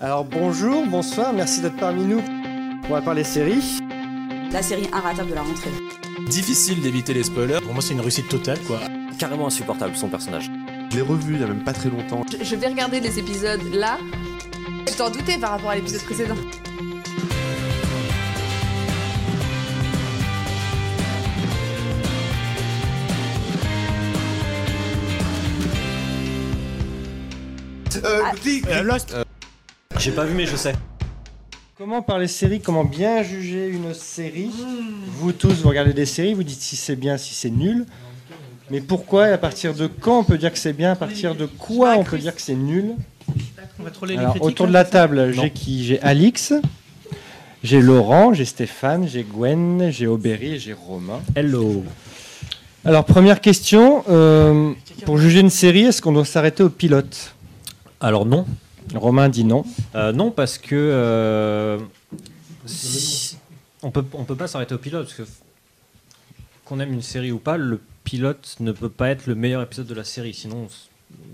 Alors bonjour, bonsoir, merci d'être parmi nous. On va parler séries. La série inratable de la rentrée. Difficile d'éviter les spoilers. Pour moi, c'est une réussite totale, quoi. Carrément insupportable, son personnage. Je l'ai revu il y a même pas très longtemps. Je, je vais regarder les épisodes là. Tu t'en doutais par rapport à l'épisode précédent. Euh, Ah. Euh, Lost, J'ai pas vu, mais je sais. Comment parler séries Comment bien juger une série? Vous tous, vous regardez des séries, vous dites si c'est bien, si c'est nul. Mais pourquoi et à partir de quand on peut dire que c'est bien? À partir de quoi on peut dire que c'est nul? Les Alors autour de la c'est ça? table, j'ai qui? J'ai Alix, j'ai Laurent, j'ai Stéphane, j'ai Gwen, j'ai Aubéry et j'ai Romain. Hello. Alors première question, euh, pour juger une série, est-ce qu'on doit s'arrêter au pilote? Alors non. Romain dit non. Euh, non, parce que euh, si- on peut on peut pas s'arrêter au pilote parce que qu'on aime une série ou pas, le pilote ne peut pas être le meilleur épisode de la série, sinon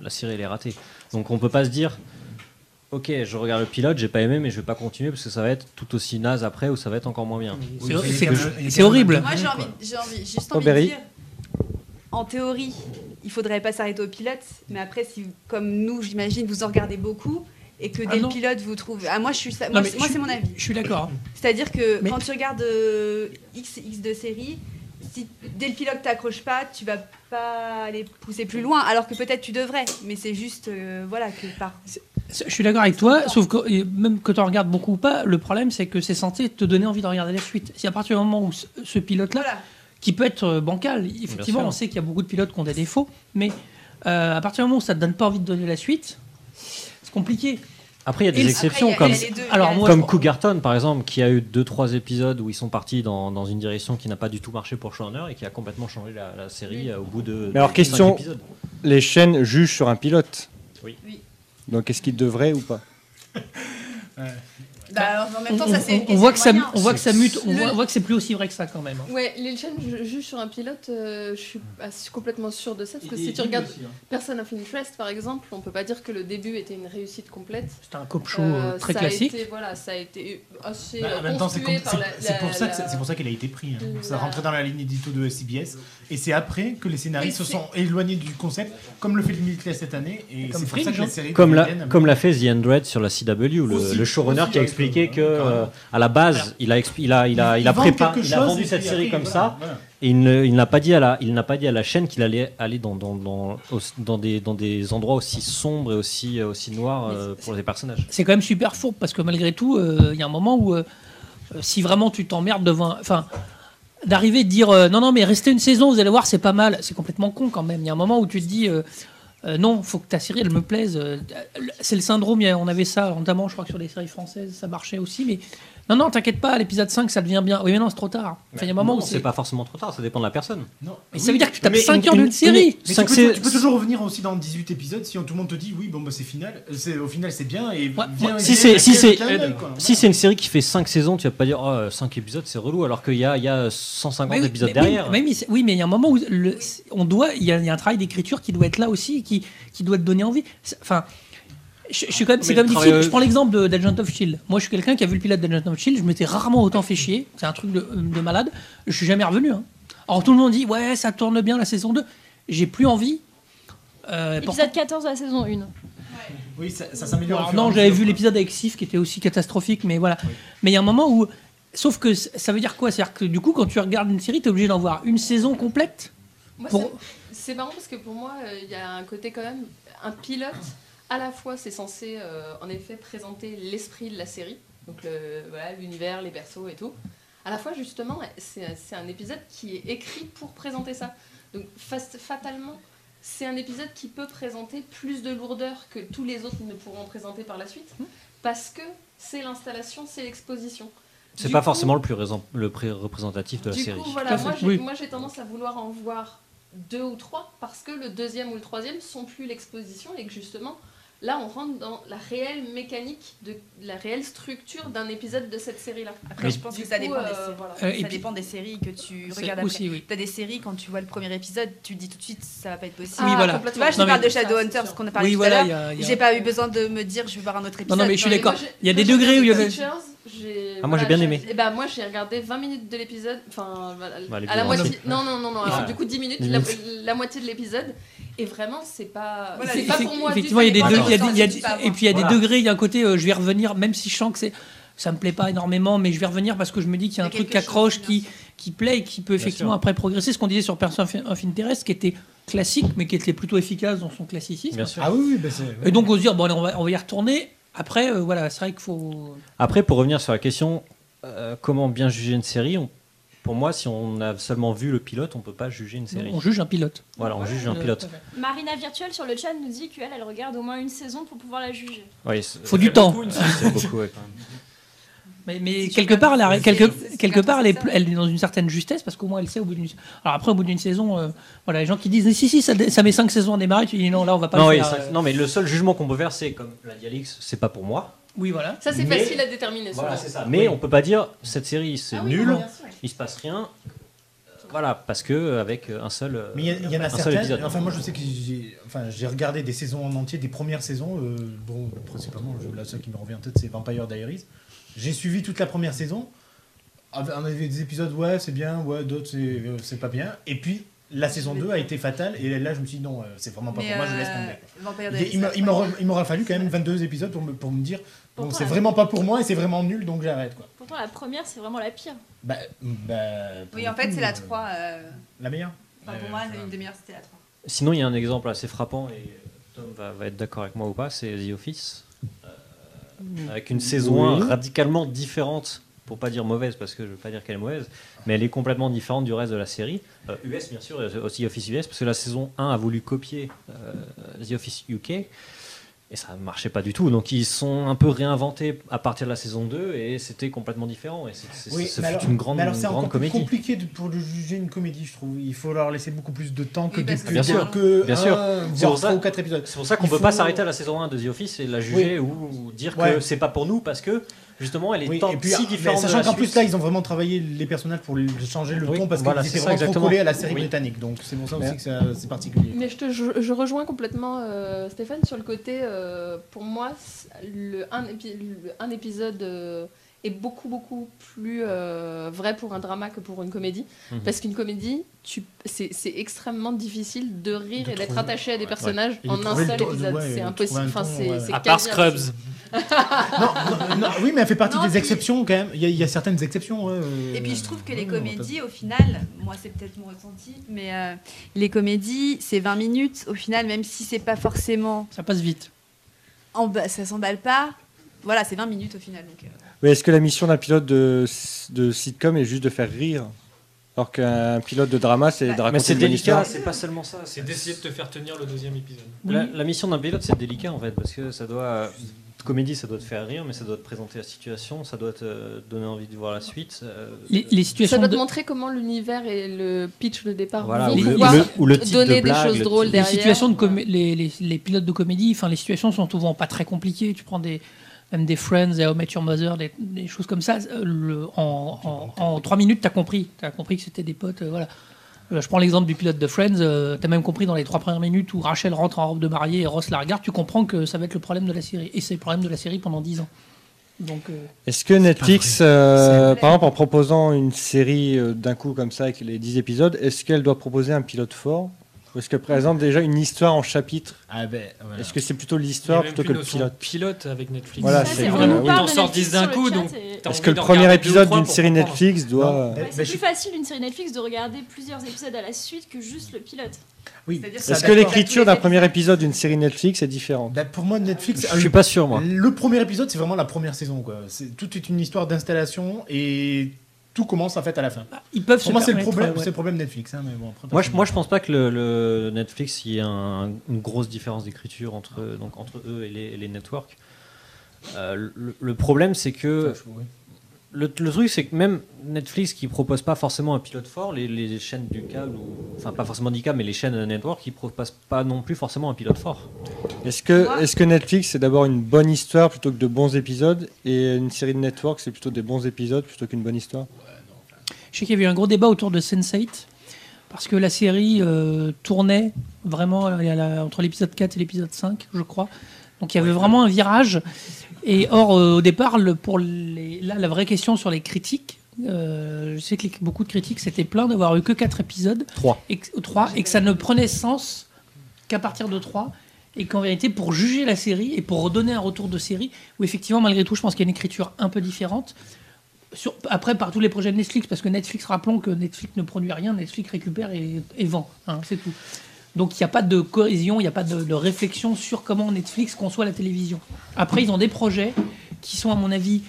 la série elle est ratée. Donc on peut pas se dire ok je regarde le pilote, j'ai pas aimé mais je vais pas continuer parce que ça va être tout aussi naze après ou ça va être encore moins bien. C'est- horrible. Moi j'ai envie, j'ai envie, juste envie Aubéry. de dire. En théorie, il faudrait pas s'arrêter au pilote, mais après, si comme nous, j'imagine, vous en regardez beaucoup et que Ah dès non. le pilote vous trouvez. Ah, moi, je suis Moi, moi, c'est mon avis. Je suis d'accord. C'est-à-dire que Mais- quand tu regardes euh, X, X de série, si dès le pilote t'accroches pas, tu vas pas aller pousser plus loin, alors que peut-être tu devrais. Mais c'est juste, euh, voilà, que par. Je suis d'accord avec toi, sauf que même que tu en regardes beaucoup ou pas, le problème c'est que c'est censé te donner envie de regarder la suite. Si à partir du moment où ce, ce pilote-là, Voilà. Qui peut être euh, bancal, effectivement, on sait qu'il y a beaucoup de pilotes qui ont des défauts, mais euh, à partir du moment où ça te donne pas envie de donner la suite, c'est compliqué. Après il y a des Et exceptions Après, comme deux, Alors, moi, comme Cougarton par exemple qui a eu deux trois épisodes où ils sont partis dans, dans une direction qui n'a pas du tout marché pour Showrunner et qui a complètement changé la, la série euh, au bout de Mais alors, question- épisodes. Les chaînes jugent sur un pilote. Oui. Oui. Donc est-ce qu'ils devraient ou pas? Bah, alors, en même temps, on, ça c'est. on- on voit que ça, on voit que ça mute, on Le- voit, on voit que c'est plus aussi vrai que ça quand même. hein. Ouais, les chaînes ju- jugent sur un pilote, euh, je suis pas complètement sûre de ça, parce que si tu regardes Person of Interest par exemple, on peut pas dire que le début était une réussite complète. C'était un cop show Euh, euh, très ça classique. A été, voilà, ça a été assez Bah, en même temps, c'est pour la- ça que c'est pour ça qu'il a été pris. hein. Ça rentrait dans la ligne édito de CBS. Et c'est après que les scénaristes se sont éloignés du concept, comme le fait Limitless cette année. Et Comme c'est pour ça Fringe, que la hein. série Comme l'a, comme l'a fait The Android sur la CW, le, Aussi, le showrunner aussi, qui a expliqué euh, que euh, à la base il a il a il a il préparé il a vendu et cette série comme ça et il n'a pas dit à la il n'a pas dit à la chaîne qu'il allait aller dans dans, dans, dans des dans des endroits aussi sombres et aussi aussi noirs euh, pour les personnages. c'est quand même super fourbe parce que malgré tout, euh, il y a un moment où euh, euh, si vraiment tu t'emmerdes devant, enfin, d'arriver et de dire euh, non non mais restez une saison, vous allez voir c'est pas mal, c'est complètement con quand même. Il y a un moment où tu te dis euh, non, faut que ta série elle me plaise. Euh, C'est le syndrome, on avait ça notamment, je crois que sur les séries françaises ça marchait aussi, mais non non t'inquiète pas, l'épisode 5 ça devient bien. Oui mais non c'est trop tard. Enfin il y a un moment Non, où c'est pas forcément trop tard, ça dépend de la personne. Non. Mais ça Oui, veut dire que tu tapes mais 5 une- heures une- d'une série. Mais tu, peux, sais- tu peux toujours revenir aussi dans 18 épisodes si tout le monde te dit oui, bon bah c'est final. C'est, au final c'est bien. Et Ouais, viens- ouais. Si c'est si si c'est une série qui fait 5 saisons, tu vas pas dire oh 5 épisodes c'est relou alors qu'il y a il y a 150 oui, épisodes derrière. mais- mais c'est- oui, mais il y a un moment où le- on doit, il y, y a un travail d'écriture qui doit être là aussi, qui, qui doit te donner envie. Enfin, je, je suis quand même, c'est Mais quand même le difficile. travail- Je prends l'exemple de- d'Agent of Shield. Moi, je suis quelqu'un qui a vu le pilote d'Agent of Shield. Je m'étais rarement autant fait chier. C'est un truc de, de malade. Je suis jamais revenu. hein. Alors tout le monde dit ouais, ça tourne bien la saison 2. J'ai plus envie. Euh, pourtant- Épisode 14 de la saison 1. Oui, ça, ça s'améliore. non, j'avais vu l'épisode avec Sif qui était aussi catastrophique, mais voilà. Mais il y a un moment où, sauf que ça veut dire quoi? C'est-à-dire que du coup, quand tu regardes une série, tu es obligé d'en voir une saison complète? Moi, Pour- c'est- c'est marrant parce que pour moi, euh, il y a un côté quand même, un pilote, à la fois, c'est censé euh, en effet présenter l'esprit de la série, donc le- voilà, l'univers, les persos et tout. À la fois, justement, c'est c'est un épisode qui est écrit pour présenter ça. Donc, fa- fatalement, c'est un épisode qui peut présenter plus de lourdeur que tous les autres ne pourront présenter par la suite, parce que c'est l'installation, c'est l'exposition. C'est Du pas coup- forcément le plus, raison- le plus représentatif de la du série. coup, voilà, à fait, moi j'ai oui. moi, j'ai tendance à vouloir en voir deux ou trois parce que le deuxième ou le troisième sont plus l'exposition et que justement Là, on rentre dans la réelle mécanique, de la réelle structure d'un épisode de cette série-là. Après, je pense Du que ça des euh, séries. voilà. Euh, et ça puis- dépend des séries que tu regardes après. aussi, oui. T'as des séries, quand tu vois le premier épisode, tu te dis tout de suite, ça va pas être possible. Oui, voilà. Tu vois, je te Non, mais- parle de Shadowhunters, sûr. qu'on a parlé Oui, tout voilà, à l'heure. a- il y a- J'ai pas eu besoin de me dire, je vais voir un autre épisode. non, mais je suis Non, d'accord. Il y a des degrés où il y a- Teachers, j'ai- Ah, moi, j'ai bien aimé. Et ben moi j'ai regardé 20 minutes de l'épisode, enfin voilà, Bah, à la moitié. Non non non non, alors, Ah. du coup 10 minutes, 10 la, minutes. la moitié de l'épisode. Et vraiment c'est pas, Voilà, c'est pas pour moi. du Effectivement, tout, il y a des ça deux- dépend il y a de des- il y a tu vas des- et puis il y a des degrés. Il y a un côté, euh, je vais revenir, même si je sens que c'est, ça me plaît pas énormément, mais je vais revenir parce que je me dis qu'il y a un truc qui accroche, qui, qui plaît et qui peut effectivement sûr. après progresser. Ce qu'on disait sur Person of Interest, qui était classique, mais qui était plutôt efficace dans son classicisme. Bien sûr. Ah oui, oui, bah c'est. Et donc on se dit, bon, allez, on va, on va y retourner. Après, euh, voilà, c'est vrai qu'il faut. Après, pour revenir sur la question, euh, comment bien juger une série on- Pour moi, si on a seulement vu le pilote, on peut pas juger une série. On juge un pilote. Voilà, on juge un Euh, pilote. Marina Virtuelle sur le chat nous dit qu'elle, elle regarde au moins une saison pour pouvoir la juger. Oui, c'est- Faut du temps. beaucoup, beaucoup, ouais. Mais, mais Si tu quelque part, elle, quelque, quelque part est, intéressant. elle est dans une certaine justesse parce qu'au moins elle sait au bout d'une. Alors après, au bout d'une saison, euh, voilà, les gens qui disent si, si, ça, ça met 5 saisons à démarrer, tu dis non, là on va pas Non, le oui, faire. ça- euh. non, mais le seul jugement qu'on peut faire, c'est comme l'a dit Alix, c'est pas pour moi. Oui, voilà. Ça c'est Mais- facile à déterminer. Voilà, ça. Mais on peut pas dire cette série c'est Ah oui, nul, il se passe rien. Voilà, parce que avec un seul. euh, Mais il y, en a un seul certaines. épisode. Enfin, moi, je sais que j'ai enfin, j'ai regardé des saisons en entier, des premières saisons. euh, bon, principalement, la seule qui me revient en tête, c'est Vampire Diaries. J'ai suivi toute la première saison. On avait des épisodes, ouais, c'est bien, ouais, d'autres, c'est euh, c'est pas bien. Et puis, la saison 2 a été fatale. Et là, je me suis dit, non, euh, c'est vraiment pas Mais, pour moi, je laisse euh, tomber. Il, il m'aura fallu quand même 22 épisodes pour me, pour me dire, bon, c'est vraiment pas pour moi et c'est vraiment nul, donc j'arrête. quoi. Pourtant, la première, c'est vraiment la pire. Bah, bah, Oui, en fait, c'est la euh, 3. euh, La meilleure enfin, pour Euh, moi, une des meilleures, c'était la 3. Sinon, il y a un exemple assez frappant, et Tom va, va être d'accord avec moi ou pas, c'est The Office. Euh, avec une saison 1 Oui. radicalement différente, pour pas dire mauvaise, parce que je veux pas dire qu'elle est mauvaise, mais elle est complètement différente du reste de la série. Euh, US, bien sûr, et aussi Office US, parce que la saison 1 a voulu copier euh, The Office UK. Et ça ne marchait pas du tout. Donc ils sont un peu réinventés à partir de la saison 2 et c'était complètement différent. Et c'est, c'est- Oui, une grande, mais alors c'est une grande comédie. compliqué de- pour le juger une comédie, je trouve. Il faut leur laisser beaucoup plus de temps que Oui, que Bien sûr, que bien sûr. un, C'est voire pour ça- trois ou quatre épisodes. C'est pour ça qu'on Il peut faut- pas s'arrêter à la saison 1 de The Office et la juger ou dire Ouais. que c'est pas pour nous parce que justement elle est Oui, tant si mais différente. sachant qu'en plus là ils ont vraiment travaillé les personnages pour changer le Oui, ton parce voilà, qu'ils c'est étaient ça, vraiment trop exactement. collés à la série Oui. britannique donc c'est pour ça aussi que c'est particulier. Mais je, te, je, je rejoins complètement euh, Stéphane sur le côté, euh, pour moi, le, un, épi- le- un épisode euh, est beaucoup, beaucoup plus euh, vrai pour un drama que pour une comédie. Mhm. Parce qu'une comédie, tu- c'est c'est extrêmement difficile de rire De et d'être attaché à des ouais. personnages en un seul épisode. ouais, c'est impossible. Enfin, c'est À part. Scrubs. Non, non, non, oui mais elle fait partie Non, des puis- exceptions quand même. Il y, a- il y a certaines exceptions. euh, Et puis je trouve que les comédies, au final, moi c'est peut-être mon ressenti, mais euh, les comédies, c'est 20 minutes. Au final, même si c'est pas forcément. Ça passe vite. En bas, ça s'emballe pas. Voilà, c'est 20 minutes au final. Donc, euh, Mais est-ce que la mission d'un pilote de, de sitcom est juste de faire rire? Alors qu'un pilote de drama, c'est Bah, de Mais raconter c'est une bonne délicat, histoire. c'est pas seulement ça. C'est d'essayer de te faire tenir le deuxième épisode. La, la mission d'un pilote, c'est délicat en fait, parce que ça doit. Comédie, ça doit te faire rire, mais ça doit te présenter la situation, ça doit te donner envie de voir la suite. euh, Les, les Ça doit te de, montrer comment l'univers et le pitch de départ Voilà, vont ou le- pouvoir ou le- ou le type donner de des choses le drôles type- les derrière. situations de comé- les, les, les pilotes de comédie, enfin les situations sont souvent pas très compliquées. Tu prends des même des Friends et How Met Your Mother, des, des choses comme ça. euh, le- en, en, en trois minutes, t'as compris. T'as compris que c'était des potes. euh, voilà. Euh, Je prends l'exemple du pilote de Friends. euh, T'as même compris dans les trois premières minutes où Rachel rentre en robe de mariée et Ross la regarde. Tu comprends que ça va être le problème de la série. Et c'est le problème de la série pendant dix ans. Donc euh, Est-ce que Netflix, euh, par exemple, en proposant une série d'un coup comme ça avec les 10 épisodes, est-ce qu'elle doit proposer un pilote fort? Ou est-ce qu'elle présente déjà une histoire en chapitre Ah ben, voilà. Est-ce que c'est plutôt l'histoire plutôt que le pilote pilote avec Netflix. Voilà, c'est vraiment- parle t'en Netflix 10 d'un coup, donc Est-ce que le premier épisode d'une série. Netflix doit. Euh, c'est plus je- facile une série Netflix de regarder plusieurs épisodes à la suite que juste le pilote. oui. Est-ce que l'écriture d'un premier épisode d'une série Netflix est différente? Bah, pour moi, Netflix. Je suis pas sûr, moi. Le premier épisode, c'est vraiment la première saison. Quoi. Tout est une histoire d'installation et tout commence en fait à la fin. ils peuvent se Pour moi, c'est le problème, ouais. c'est le problème Netflix. hein, mais bon, après, Moi je, moi, je pense pas que le, le Netflix il y ait un- une grosse différence d'écriture entre, donc, entre eux et les, et les networks. Euh, le, le problème, c'est que le, le truc, c'est que même Netflix qui propose pas forcément un pilote fort, les, les chaînes du câble, ou, enfin pas forcément du câble, mais les chaînes network, qui proposent pas non plus forcément un pilote fort. Est-ce que, est que Netflix c'est d'abord une bonne histoire plutôt que de bons épisodes et une série de network c'est plutôt des bons épisodes plutôt qu'une bonne histoire? Je sais qu'il y avait eu un gros débat autour de Sense8 parce que la série euh, tournait vraiment euh, à la- entre l'épisode 4 et l'épisode 5, je crois. Donc il y avait vraiment un virage. Et or, euh, au départ, le- pour les, là, la vraie question sur les critiques, euh, je sais que les- beaucoup de critiques s'étaient plaints d'avoir eu que 4 épisodes. 3. Et, et que ça ne prenait sens qu'à partir de 3. Et qu'en vérité, pour juger la série et pour redonner un retour de série, où effectivement, malgré tout, je pense qu'il y a une écriture un peu différente, après, par tous les projets de Netflix, parce que Netflix, rappelons que Netflix ne produit rien, Netflix récupère et, vend, hein, c'est tout. Donc il n'y a pas de cohésion, il n'y a pas de, de réflexion sur comment Netflix conçoit la télévision. Après, ils ont des projets qui sont, à mon avis,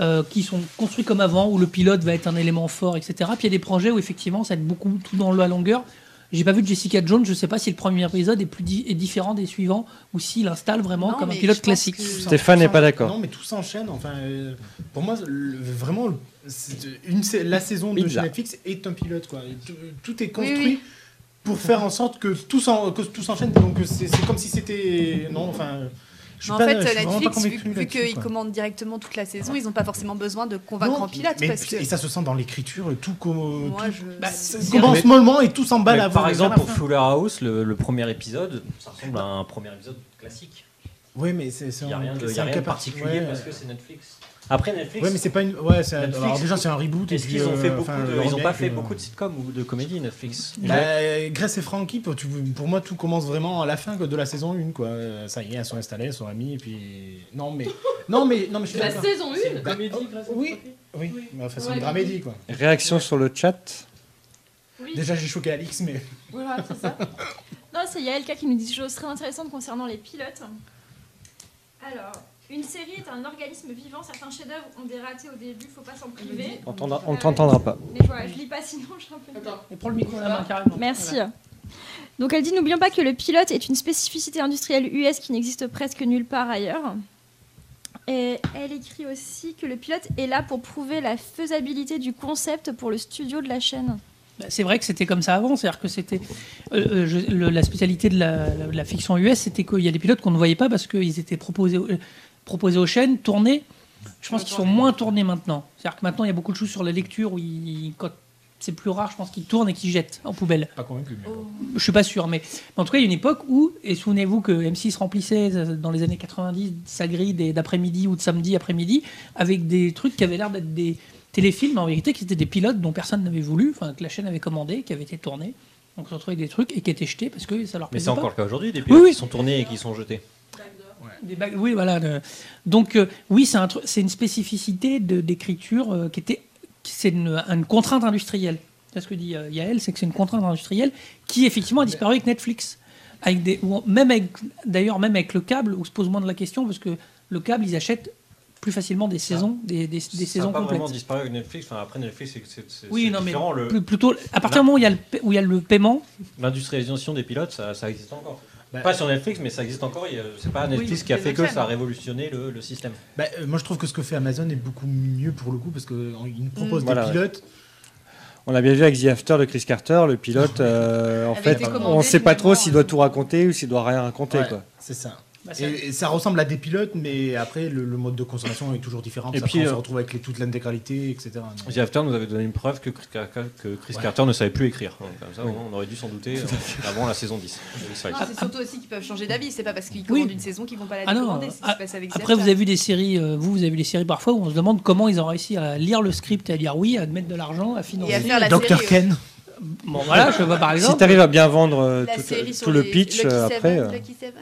euh, qui sont construits comme avant, où le pilote va être un élément fort, etc. Puis il y a des projets où effectivement, ça va être beaucoup tout dans la longueur. J'ai pas vu de Jessica Jones, je sais pas si le premier épisode est, plus di- est différent des suivants, ou s'il installe vraiment Non, comme un pilote classique. que- Stéphane n'est pas d'accord. Non, mais tout s'enchaîne. Enfin, euh, pour moi, le- vraiment, une, la saison de Netflix est un pilote. Quoi. Tout, tout est construit oui. pour faire en sorte que tout s'en- que tout s'enchaîne. Donc c'est c'est comme si c'était. Non, enfin. Je suis Mais en pas- fait, Netflix, vu, qu'ils commandent directement toute la saison, ils n'ont pas forcément besoin de convaincre Non, en pilote. mais parce que Et ça se sent dans l'écriture, tout, comme, moi, tout je. Bah, commence mollement et tout s'emballe avant. par exemple, pour. Fuller House, le, le premier épisode, ça ressemble à un premier épisode classique. Oui, mais c'est Il n'y a un- rien de, y a rien particulier ouais. parce que c'est Netflix. Après Netflix, Ouais, mais c'est pas une. Ouais, c'est un- Netflix, alors déjà c'est un reboot. est-ce qu'ils ont fait euh, beaucoup enfin, de, ils ont pas fait euh, beaucoup de sitcoms ou de comédies Netflix? Bah, Grace et Frankie, pour, tu- pour moi, tout commence vraiment à la fin de la saison 1. Quoi. Euh, Ça y est, elles sont installées, elles sont amies. Et puis... Non, mais, non, mais, non, mais je suis La saison 1 Bah, oh, Oui, oui. Mais enfin, c'est Ouais, une dramédie. Quoi. Réaction sur le chat? Oui. Déjà, j'ai choqué Alix, mais. Voilà, c'est ça. Non, c'est Yaelka qui nous dit des choses très intéressantes concernant les pilotes. Alors, une série est un organisme vivant. Certains chefs-d'œuvre ont des ratés au début, faut pas s'en priver. On t'entendra- on t'entendra pas. Mais voilà, je lis pas sinon, je suis un peu. Et prends le micro à la main carrément. Merci. Voilà. Donc elle dit n'oublions pas que le pilote est une spécificité industrielle US qui n'existe presque nulle part ailleurs. Et elle écrit aussi que le pilote est là pour prouver la faisabilité du concept pour le studio de la chaîne. Bah, C'est vrai que c'était comme ça avant, c'est-à-dire que c'était euh, euh, la spécialité de la, la- la fiction US, c'était qu'il y a des pilotes qu'on ne voyait pas parce qu'ils étaient proposés, proposés aux chaînes, tournés. Je pense qu'ils sont moins tournés maintenant. C'est-à-dire que maintenant il y a beaucoup de choses sur la lecture où ils- quand c'est plus rare, je pense qu'ils tournent et qu'ils jettent en poubelle. Pas convaincu. Mais... bon. Je suis pas sûr, mais en tout cas, il y a une époque où, et souvenez-vous que M6 remplissait euh, dans les années 90 sa grille d'après-midi ou de samedi après-midi avec des trucs qui avaient l'air d'être des téléfilms, en vérité, qui étaient des pilotes dont personne n'avait voulu, enfin que la chaîne avait commandé, qui avaient été tournés. Donc on se retrouvait avec des trucs et qui étaient jetés parce que ça leur Mais plaisait c'est pas. encore le cas aujourd'hui, des pilotes Oui, oui. qui sont tournés et qui sont jetés. Des bagues- oui, voilà. Donc, euh, oui, c'est un une spécificité d'écriture euh, qui était. C'est une, une contrainte industrielle. C'est ce que dit euh, Yael, c'est que c'est une contrainte industrielle qui, effectivement, a disparu avec Netflix. Avec des, ou même avec, d'ailleurs, même avec le câble, où se pose moins de la question, parce que le câble, ils achètent plus facilement des saisons, des, des, des ça saisons n'a pas vraiment complètes. disparu avec Netflix. Enfin, après Netflix, c'est- Oui, non, mais différent. Le- plus- plutôt, à partir du moment où il y a le, pa- où il y a le paiement, L'industrialisation des pilotes, ça, ça existe encore. Bah, Pas sur Netflix, mais ça existe encore. C'est pas Netflix Oui, qui a fait que ça a révolutionné le, le système. Bah, euh, moi, je trouve que ce que fait Amazon est beaucoup mieux pour le coup parce qu'ils nous proposent Mm. des Voilà, ouais. pilotes. On l'a bien vu avec The After de Chris Carter, le pilote, euh, en fait, on ne sait pas trop s'il doit tout raconter ou s'il doit rien raconter. Ouais, c'est ça. Bah, ça- Et, et ça ressemble à des pilotes, mais après, le, le mode de consommation est toujours différent. Et puis, on se euh, retrouve avec les, toute l'intégralité, etc. Donc, The After nous avait donné une preuve que Chris, Carter, que Chris Ouais. Carter ne savait plus écrire. Donc, comme ça, au moins, on aurait dû s'en douter euh, avant la saison 10. de X-Files. Non, c'est surtout aussi qu'ils peuvent changer d'avis. C'est pas parce qu'ils Oui. commandent une saison qu'ils vont pas la Ah ce qui ah, se passe avec Après, vous avez vu des séries, euh, vous, vous avez vu des séries parfois où on se demande comment ils ont réussi à lire le script et à dire oui, à mettre de l'argent, à financer. Et à faire la Dr. série, Ken. Bon, voilà, je vois par Si exemple. tu arrives à bien vendre euh, tout, le pitch Lucky euh, Seven, après. Lucky Seven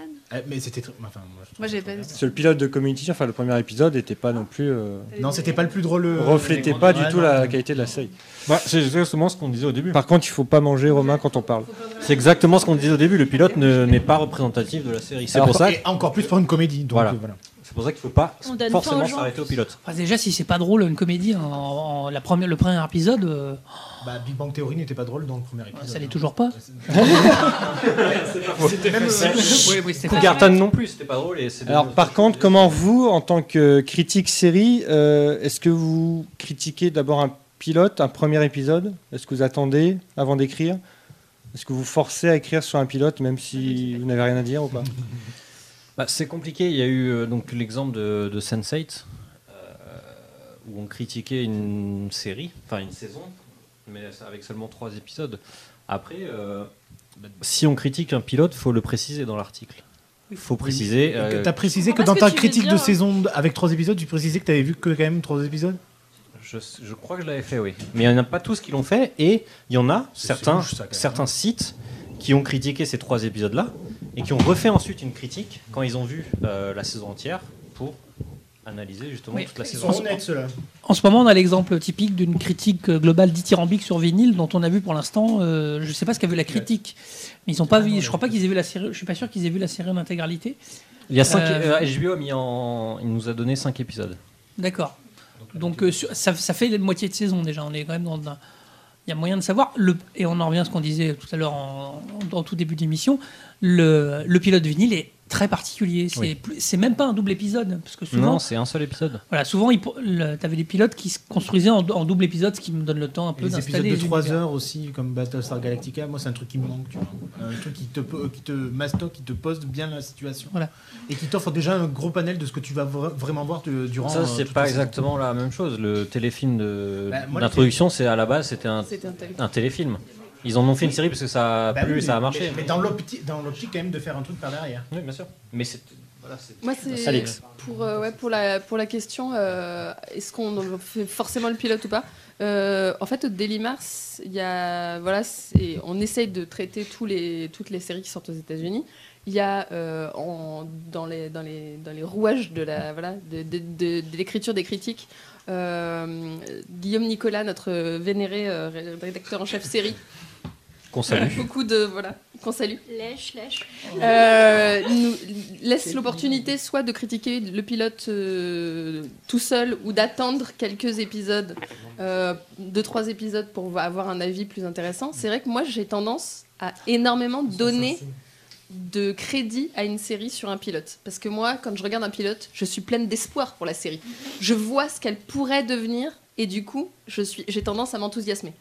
mais c'était. Enfin, moi, je trouve Moi, j'ai pas parce que le pilote de Community, enfin le premier épisode, n'était pas non plus. euh, Non, c'était pas le plus drôle. euh, reflétait pas du tout la qualité de la série. Bah, c'est exactement ce qu'on disait au début. Par contre, il faut pas manger Romain quand on parle. C'est exactement ce qu'on disait au début. Le pilote ne- n'est pas représentatif de la série. C'est pour ça. Et encore plus pour une comédie. Donc, Voilà. euh, voilà. C'est pour ça qu'il faut pas forcément s'arrêter au pilote. Enfin, déjà, si c'est pas drôle, une comédie, en, en- la première, le premier épisode, euh, Bah, Big Bang Theory n'était pas drôle dans le premier épisode. ça l'est toujours pas. C'était même. Oui, oui, c'était pas- Cougarton non plus, c'était pas drôle. Et Alors, par contre, comment vous, en tant que critique série, euh, est-ce que vous critiquez d'abord un pilote, un premier épisode? Est-ce que vous attendez avant d'écrire? Est-ce que vous forcez à écrire sur un pilote, même si vous n'avez rien à dire ou pas? Bah, c'est compliqué. Il y a eu euh, donc l'exemple de, de Sense8 euh, où on critiquait une série, enfin une saison, mais avec seulement trois épisodes. Après, euh, si on critique un pilote, faut le préciser dans l'article. Il faut préciser. euh, Tu as précisé que dans ta critique de saison avec trois épisodes, tu précisais que tu avais vu que quand même trois épisodes? Je, je crois que je l'avais fait, oui. Mais il n'y en a pas tous qui l'ont fait, et il y en a certains, ça, certains sites qui ont critiqué ces trois épisodes-là, et qui ont refait ensuite une critique quand ils ont vu euh, la saison entière pour analyser justement Oui. toute la Ils saison. sont honnêtes ceux-là. En ce moment, on a l'exemple typique d'une critique euh, globale dithyrambique sur vinyle, dont on a vu pour l'instant, euh, je ne sais pas ce qu'a vu la critique, mais ils ont pas vu. Je crois pas qu'ils aient vu la série. Je suis pas sûr qu'ils aient vu la série en intégralité. Il y a cinq, Euh, euh, HBO a mis en, il nous a donné 5 épisodes. D'accord. Donc euh, sur- ça, ça fait la moitié de saison déjà. On est quand même dans un. Il y a moyen de savoir. Le, et on en revient à ce qu'on disait tout à l'heure en, en- en tout début d'émission. Le, le pilote vinyle est très particulier. C'est Oui. plus- c'est même pas un double épisode parce que souvent, Non, c'est un seul épisode. voilà, souvent tu avais des pilotes qui se construisaient en, en double épisode, ce qui me donne le temps un peu les épisodes d'installer de les 3 univers. heures aussi, comme Battlestar Galactica, moi c'est un truc qui me manque, tu vois. Un truc qui te, qui te mastoc, qui te pose bien la situation. Voilà. Et qui t'offre déjà un gros panel de ce que tu vas vra- vraiment voir de- durant. Ça, euh, c'est pas exactement la même chose. Le téléfilm de- Bah, d'introduction, c'est à la base, c'était un téléfilm. Ils en ont fait une série parce que ça a Bah plu oui, et ça a marché. Mais, mais dans l'optique quand même de faire un truc par derrière. Oui, bien sûr. Mais c'est. Voilà, Moi, c'est Alex. pour, euh, ouais, pour, la, pour la question euh, est-ce qu'on fait forcément le pilote ou pas? Euh, En fait, au Daily Mars, il y a, voilà, on essaye de traiter tous les, toutes les séries qui sortent aux États-Unis. Il y a euh, en- dans, les, dans, les, dans les rouages de la voilà de, de- de- de l'écriture des critiques, euh, Guillaume Nicolas, notre vénéré euh, rédacteur en chef série, Qu'on salue. beaucoup de voilà qu'on salue. Lèche, lèche. Euh, nous laisse l'opportunité soit de critiquer le pilote euh, tout seul ou d'attendre quelques épisodes, euh, deux trois épisodes pour avoir un avis plus intéressant. C'est vrai que moi j'ai tendance à énormément donner de crédit à une série sur un pilote parce que moi quand je regarde un pilote, je suis pleine d'espoir pour la série. Je vois ce qu'elle pourrait devenir et du coup, je suis j'ai tendance à m'enthousiasmer.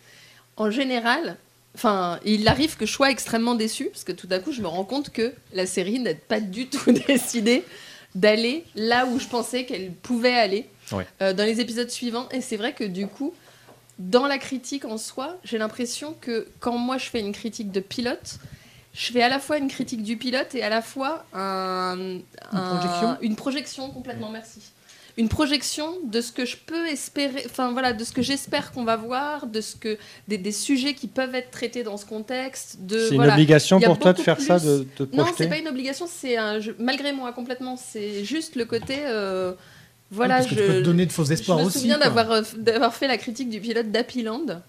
En général, Enfin, il arrive que je sois extrêmement déçue, parce que tout d'un coup, je me rends compte que la série n'a pas du tout décidé d'aller là où je pensais qu'elle pouvait aller Ouais. euh, dans les épisodes suivants. Et c'est vrai que du coup, dans la critique en soi, j'ai l'impression que quand moi je fais une critique de pilote, je fais à la fois une critique du pilote et à la fois un- un- projection une projection complètement merci une projection de ce que je peux espérer, enfin voilà, de ce que j'espère qu'on va voir, de ce que des, des sujets qui peuvent être traités dans ce contexte. De C'est une obligation pour toi de faire ça, plus- de te Non, projeter c'est pas une obligation, c'est un jeu, malgré moi complètement. C'est juste le côté, euh, voilà, parce que je. tu peux te donner de faux espoirs je me aussi, souviens d'avoir d'avoir fait la critique du pilote d'Happy Land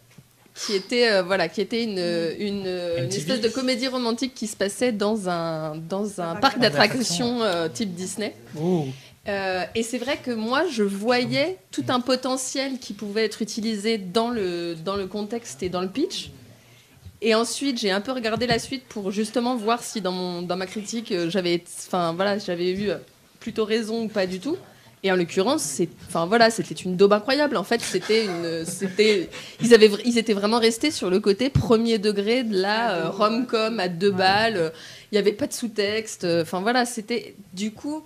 qui était euh, voilà qui était une, une, une espèce de comédie romantique qui se passait dans un dans un parc d'attractions euh, type Disney. Euh, et c'est vrai que moi, je voyais tout un potentiel qui pouvait être utilisé dans le, dans le contexte et dans le pitch. Et ensuite, j'ai un peu regardé la suite pour justement voir si dans, mon, dans ma critique, euh, j'avais voilà, eu euh, plutôt raison ou pas du tout. Et en l'occurrence, enfin voilà, c'était une daube incroyable. En fait, c'était une, c'était, ils avaient, ils étaient vraiment restés sur le côté premier degré de la euh, rom-com à deux balles. Il n'y avait pas de sous-texte. Enfin voilà, c'était du coup,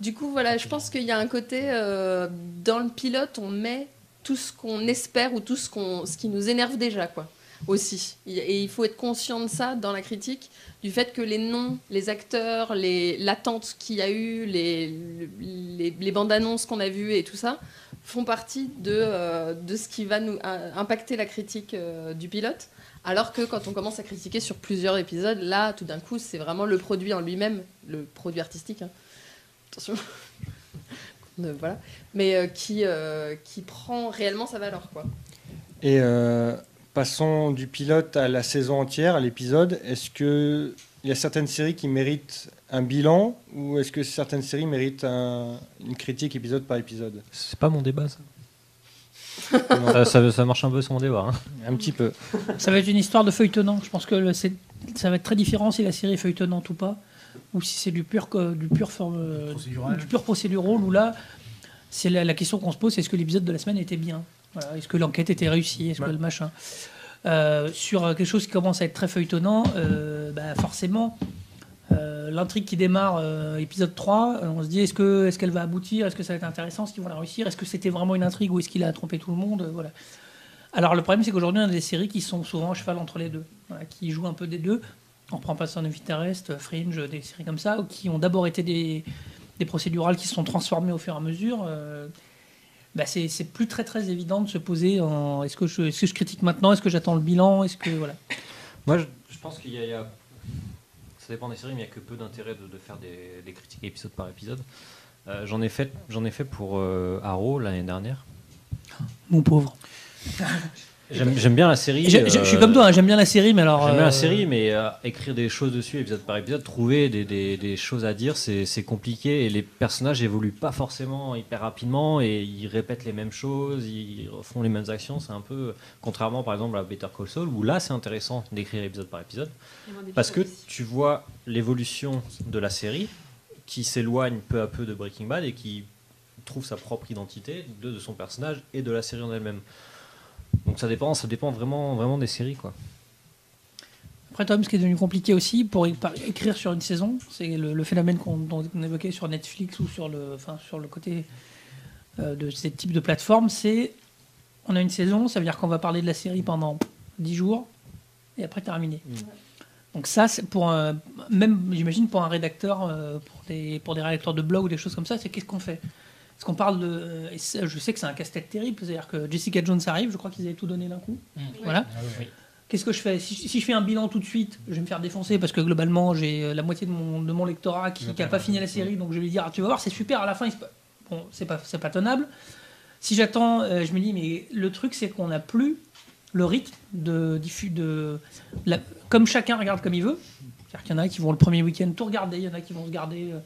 du coup voilà, je pense qu'il y a un côté euh, dans le pilote, on met tout ce qu'on espère ou tout ce ce qui nous énerve déjà, quoi. Aussi. Et il faut être conscient de ça dans la critique, du fait que les noms, les acteurs, l'attente qu'il y a eu, les, les, bandes annonces qu'on a vues et tout ça, font partie de, euh, de ce qui va nous euh, impacter la critique du pilote. Alors que quand on commence à critiquer sur plusieurs épisodes, là, tout d'un coup, c'est vraiment le produit en lui-même, le produit artistique. hein. Attention. Voilà. Mais euh, qui, euh, qui prend réellement sa valeur, quoi. Et euh, passons du pilote à la saison entière, à l'épisode. Est-ce que il y a certaines séries qui méritent un bilan ou est-ce que certaines séries méritent un- une critique épisode par épisode? C'est pas mon débat, ça. ça, ça- ça marche un peu sur mon débat. hein. Un petit peu. Ça va être une histoire de feuilletonnant. Je pense que le- ça va être très différent si la série est feuilletonnante ou pas, ou si c'est du pur, co- du pur, forme- euh, Procédural. du pur procédural, où là, c'est la, la question qu'on se pose, est-ce que l'épisode de la semaine était bien? Voilà, Est-ce que l'enquête était réussie Est-ce que le machin? Euh, Sur euh, quelque chose qui commence à être très feuilletonnant, euh, bah, forcément, euh, euh, l'intrigue qui démarre, euh, épisode 3, euh, on se dit est-ce que est-ce qu'elle va aboutir? Est-ce que ça va être intéressant? Est-ce qu'ils vont la réussir? Est-ce que c'était vraiment une intrigue ou est-ce qu'il a trompé tout le monde? Euh, Voilà. Alors le problème c'est qu'aujourd'hui on a des séries qui sont souvent à cheval entre les deux, Voilà, qui jouent un peu des deux. On prend Person of Interest, Fringe, des séries comme ça, qui ont d'abord été des, des procédurales qui se sont transformées au fur et à mesure. euh, bah, c'est c'est plus très très évident de se poser en est-ce que, je, est-ce que je critique maintenant Est-ce que j'attends le bilan Est-ce que voilà Moi, je, je pense qu'il y, a- il y a. Ça dépend des séries, mais il n'y a que peu d'intérêt de, de faire des, des critiques épisode par épisode. Euh, j'en ai fait, j'en ai fait pour euh, Arrow l'année dernière. Mon pauvre. J'aime bien la série. Je, je- je suis euh, comme toi, hein, j'aime bien la série, mais alors. J'aime bien euh, la série, mais euh, écrire des choses dessus, épisode par épisode, trouver des, des- des choses à dire, c'est c'est compliqué. Et les personnages évoluent pas forcément hyper rapidement et ils répètent les mêmes choses, ils font les mêmes actions. C'est un peu. Contrairement par exemple à Better Call Saul, où là c'est intéressant d'écrire épisode par épisode. Parce que tu vois l'évolution de la série qui s'éloigne peu à peu de Breaking Bad et qui trouve sa propre identité de, de son personnage et de la série en elle-même. Donc ça dépend, ça dépend vraiment, vraiment des séries quoi. Après, Tom, ce qui est devenu compliqué aussi pour écrire sur une saison, c'est le, le phénomène qu'on évoquait sur Netflix ou sur le, enfin, sur le côté euh, de ces types de plateformes. C'est on a une saison, ça veut dire qu'on va parler de la série pendant 10 jours et après terminé. Donc ça, c'est pour un- même j'imagine pour un rédacteur, euh, pour des pour des rédacteurs de blog ou des choses comme ça, c'est qu'est-ce qu'on fait? Est-ce qu'on parle de ça, Je sais que c'est un casse-tête terrible, c'est-à-dire que Jessica Jones arrive, je crois qu'ils avaient tout donné d'un coup. Voilà. Qu'est-ce que je fais si, si je fais un bilan tout de suite, je vais me faire défoncer parce que globalement, j'ai euh, la moitié de mon, de mon lectorat qui n'a pas fini la série, donc je vais lui dire ah, Tu vas voir, c'est super, à la fin, il se pa- bon, c'est pas, c'est pas tenable. Si j'attends, euh, je me dis Mais le truc, c'est qu'on n'a plus le rythme de diffus de. la- comme chacun regarde comme il veut. C'est-à-dire qu'il y en a qui vont le premier week-end tout regarder, il y en a qui vont se garder. euh,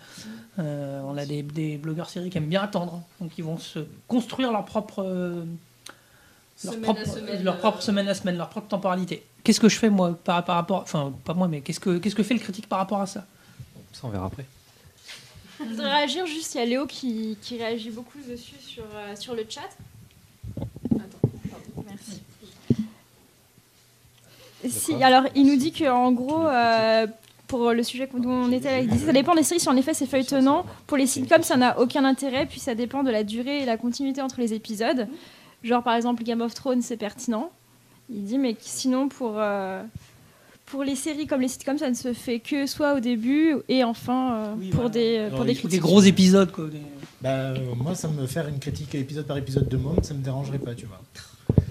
euh, on a des, des blogueurs séries qui aiment bien attendre, donc ils vont se construire leur propre. euh, leur Semaine à propre, semaine, leur euh, propre semaine à semaine, leur propre temporalité. Qu'est-ce que je fais moi par, par rapport, enfin pas moi, mais qu'est-ce que qu'est-ce que fait le critique par rapport à ça? Ça on verra après. Je voudrais réagir juste, il y a Léo qui, qui réagit beaucoup dessus sur, euh, sur le chat. Merci. Si, alors il nous dit qu'en gros, euh, pour le sujet dont on était, il disait, ça dépend des séries si en effet c'est feuilletonnant. Pour les sitcoms, ça n'a aucun intérêt, puis ça dépend de la durée et la continuité entre les épisodes. Genre par exemple Game of Thrones, c'est pertinent. Il dit, mais sinon pour, euh, pour les séries comme les sitcoms, ça ne se fait que soit au début et enfin euh, pour, des, pour des gros épisodes quoi. des- Bah, euh, moi, ça me faire une critique épisode par épisode de Mom, ça me dérangerait pas, tu vois.